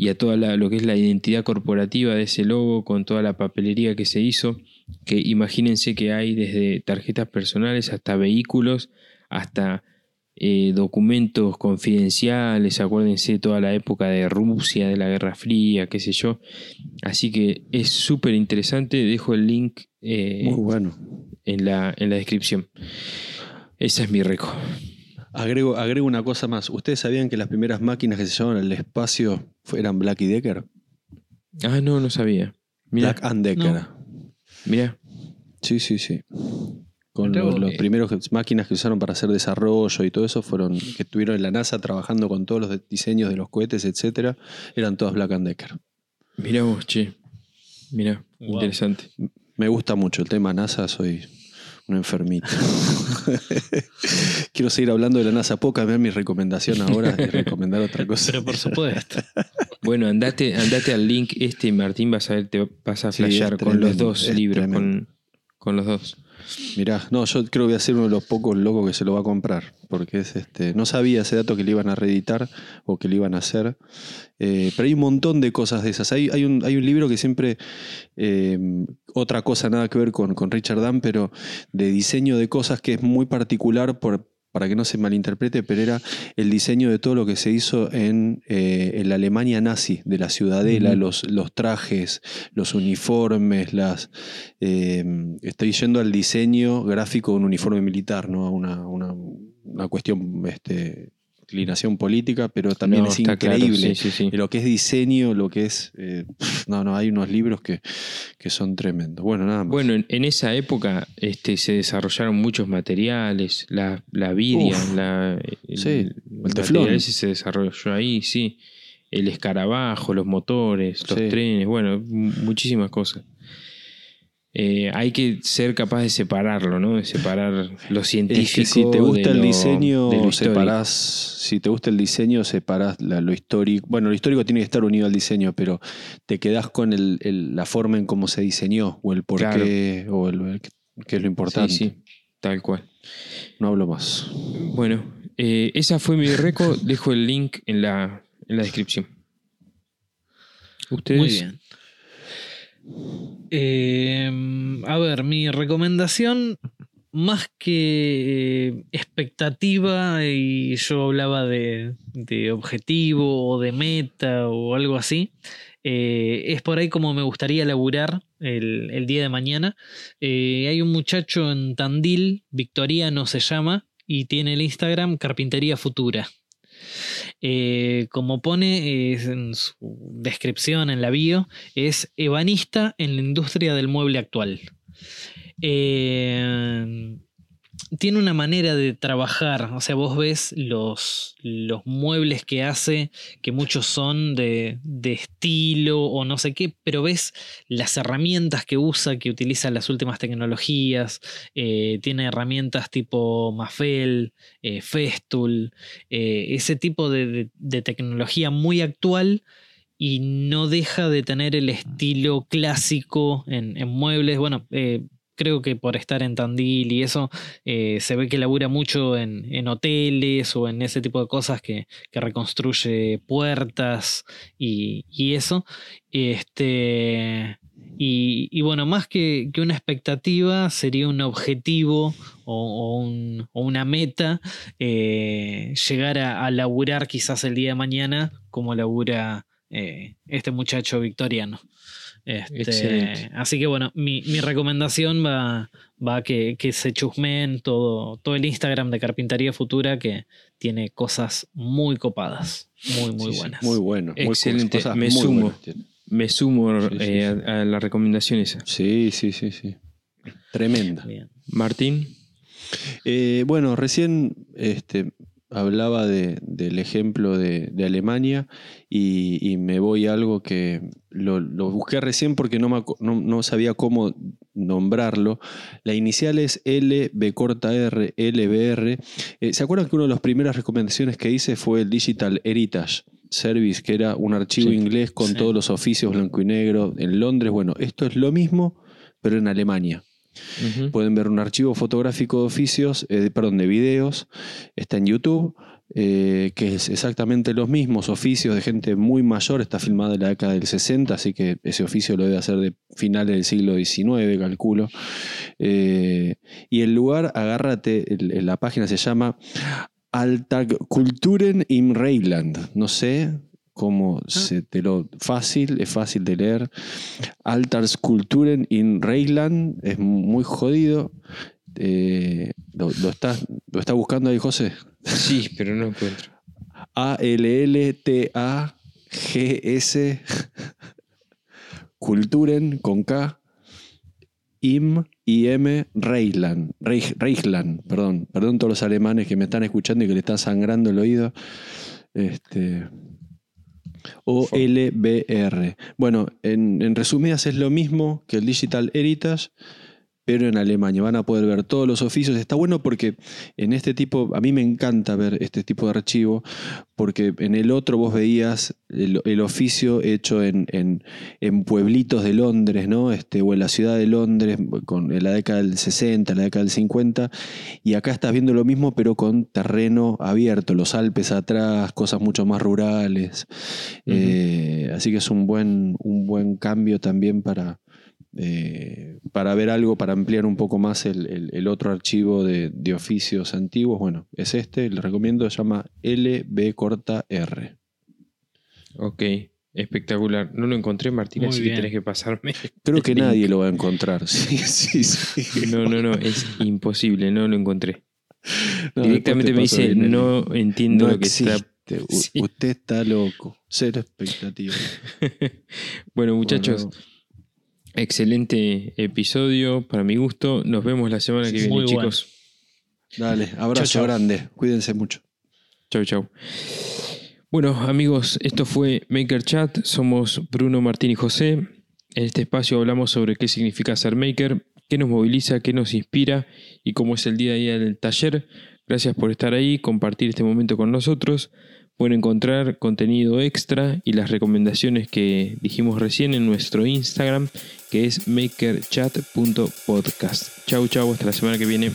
y a toda la- lo que es la identidad corporativa de ese logo con toda la papelería que se hizo, que imagínense que hay desde tarjetas personales hasta vehículos, hasta eh, documentos confidenciales, acuérdense toda la época de Rusia, de la Guerra Fría, qué sé yo. Así que es súper interesante, dejo el link eh, Muy bueno. en, la, en la descripción. Esa es mi reco. Agrego, agrego una cosa más. ¿Ustedes sabían que las primeras máquinas que se llevaban al espacio eran Black y Decker? Ah, no, no sabía. Black and Decker. No. mira. Sí, sí, sí. Con Mirá los, los primeros que- máquinas que usaron para hacer desarrollo y todo eso fueron que estuvieron en la NASA trabajando con todos los diseños de los cohetes, etcétera, eran todas Black and Decker. Mira vos, che. Mira, Wow. interesante. Me gusta mucho el tema NASA, soy un enfermito. Quiero seguir hablando de la NASA. ¿Puedo cambiar mi recomendación ahora y recomendar otra cosa? Pero por supuesto. Bueno, andate, andate al link este, Martín, vas a ver, te vas a Sí, flashear con los dos libros, con, con los dos. Mirá, no, yo creo que voy a ser uno de los pocos locos que se lo va a comprar, porque es este, no sabía ese dato que le iban a reeditar o que le iban a hacer, Eh, pero hay un montón de cosas de esas. Hay, hay, un, hay un libro que siempre, eh, otra cosa nada que ver con, con Richard Dunn, pero de diseño de cosas que es muy particular por, para que no se malinterprete, pero era el diseño de todo lo que se hizo en, eh, en la Alemania nazi, de la ciudadela, los, los trajes, los uniformes, las, eh, estoy yendo al diseño gráfico de un uniforme militar, ¿no? Una, una, una cuestión, este, inclinación política, pero también No, es claro, increíble. sí, sí, sí. Lo que es diseño, lo que es. eh, no, no, hay unos libros que, que son tremendos. Bueno, nada más. Bueno, en, en esa época este, se desarrollaron muchos materiales, la, la vidia, Uf. la, el, Sí, el teflón. se desarrolló ahí, sí. El escarabajo, los motores, los trenes, bueno, muchísimas cosas. Eh, hay que ser capaz de separarlo, ¿no? De separar lo científico. Es que si te gusta de el lo- diseño, de lo histórico. separás. Si te gusta el diseño, separás la- lo histórico. Bueno, lo histórico tiene que estar unido al diseño, pero te quedás con el- el- la forma en cómo se diseñó, o el por Claro. qué, o el, el- qué es lo importante. Sí, sí, tal cual. No hablo más. Bueno, eh, esa fue mi reco. Dejo el link en la, en la descripción. Ustedes. Muy bien. Eh, a ver, mi recomendación, más que eh, expectativa, y yo hablaba de, de objetivo o de meta o algo así, eh, es por ahí como me gustaría laburar el, el día de mañana. Eh, hay un muchacho en Tandil, Victoriano se llama, y tiene el Instagram Carpintería Futura. Eh, como pone eh, en su descripción en la bio, es ebanista en la industria del mueble actual. Eh, tiene una manera de trabajar, o sea, vos ves los, los muebles que hace, que muchos son de, de estilo o no sé qué, pero ves las herramientas que usa, que utiliza las últimas tecnologías, eh, tiene herramientas tipo Mafel, eh, Festool, eh, ese tipo de, de- tecnología muy actual y no deja de tener el estilo clásico en, en muebles. Bueno, creo que por estar en Tandil y eso, eh, se ve que labura mucho en, en hoteles o en ese tipo de cosas que, reconstruye puertas y, eso. Este. Y, bueno, más que, una expectativa, sería un objetivo o, o un- o una meta eh, llegar a, a laburar quizás el día de mañana como labura eh, este muchacho victoriano. Este, Excelente. así que bueno, mi, mi recomendación va, va a que, que se chusmeen todo, todo el Instagram de Carpintería Futura que tiene cosas muy copadas, muy, muy Sí, sí, buenas. muy bueno. muy Excelente, cosas me muy sumo. Me sumo Sí, sí, eh, sí. A, a la recomendación esa. Sí, sí, sí, sí. Tremenda. Bien. Martín. Eh, bueno, recién este, hablaba de- del ejemplo de, de Alemania y, y me voy a algo que lo, lo busqué recién porque no, me no- no sabía cómo nombrarlo. La inicial es LB corta R, LBR. Eh, ¿Se acuerdan que una de las primeras recomendaciones que hice fue el Digital Heritage Service, que era un archivo Sí, inglés con sí. todos los oficios blanco y negro en Londres? Bueno, esto es lo mismo, pero en Alemania. Pueden ver un archivo fotográfico de oficios, eh, perdón, de videos. Está en YouTube. eh, que es exactamente los mismos oficios de gente muy mayor, está filmado en la década del 60, así que ese oficio lo debe hacer de finales del siglo XIX, calculo. Eh, y el lugar, agárrate, la página se llama Kulturen im Rheinland. No sé cómo ah. se te lo. Fácil, es fácil de leer. Kulturen in Rheinland, es muy jodido. Eh, lo, lo, estás, ¿Lo está buscando ahí, José? Sí, pero no encuentro. A-L-L-T-A-G-S Kulturen con K Im M Reichland, Reichland, perdón, perdón todos los alemanes que me están escuchando y que le están sangrando el oído. Este, o LBR. Bueno, en, en resumidas es lo mismo que el Digital Heritage, pero en Alemania. Van a poder ver todos los oficios. Está bueno porque en este tipo, a mí me encanta ver este tipo de archivo, porque en el otro vos veías el, oficio hecho en, pueblitos de Londres, ¿no? Este, o en la ciudad de Londres, con, en la década del 60, en la década del 50, y acá estás viendo lo mismo, pero con terreno abierto, los Alpes atrás, cosas mucho más rurales. Eh, así que es un buen, un buen cambio también para, eh, para ver algo, para ampliar un poco más el, otro archivo de, oficios antiguos, bueno, es este, le recomiendo, se llama LB corta R. Ok, espectacular. No lo encontré, Martín, así que tenés que pasarme. Creo que nadie lo va a encontrar. Sí, sí, sí. No, no, no, es imposible, no lo encontré. Directamente me dice, no entiendo lo que está. Usted está loco. Cero expectativa. bueno, muchachos. Excelente episodio, para mi gusto. Nos vemos la semana que viene, chicos. Dale, abrazo grande. Cuídense mucho. Chau, chau. Bueno, amigos, esto fue Maker Chat. Somos Bruno, Martín y José. En este espacio hablamos sobre qué significa ser maker, qué nos moviliza, qué nos inspira y cómo es el día a día del taller. Gracias por estar ahí, compartir este momento con nosotros. Pueden encontrar contenido extra y las recomendaciones que dijimos recién en nuestro Instagram, que es makerchat.podcast. Chau, chau, hasta la semana que viene.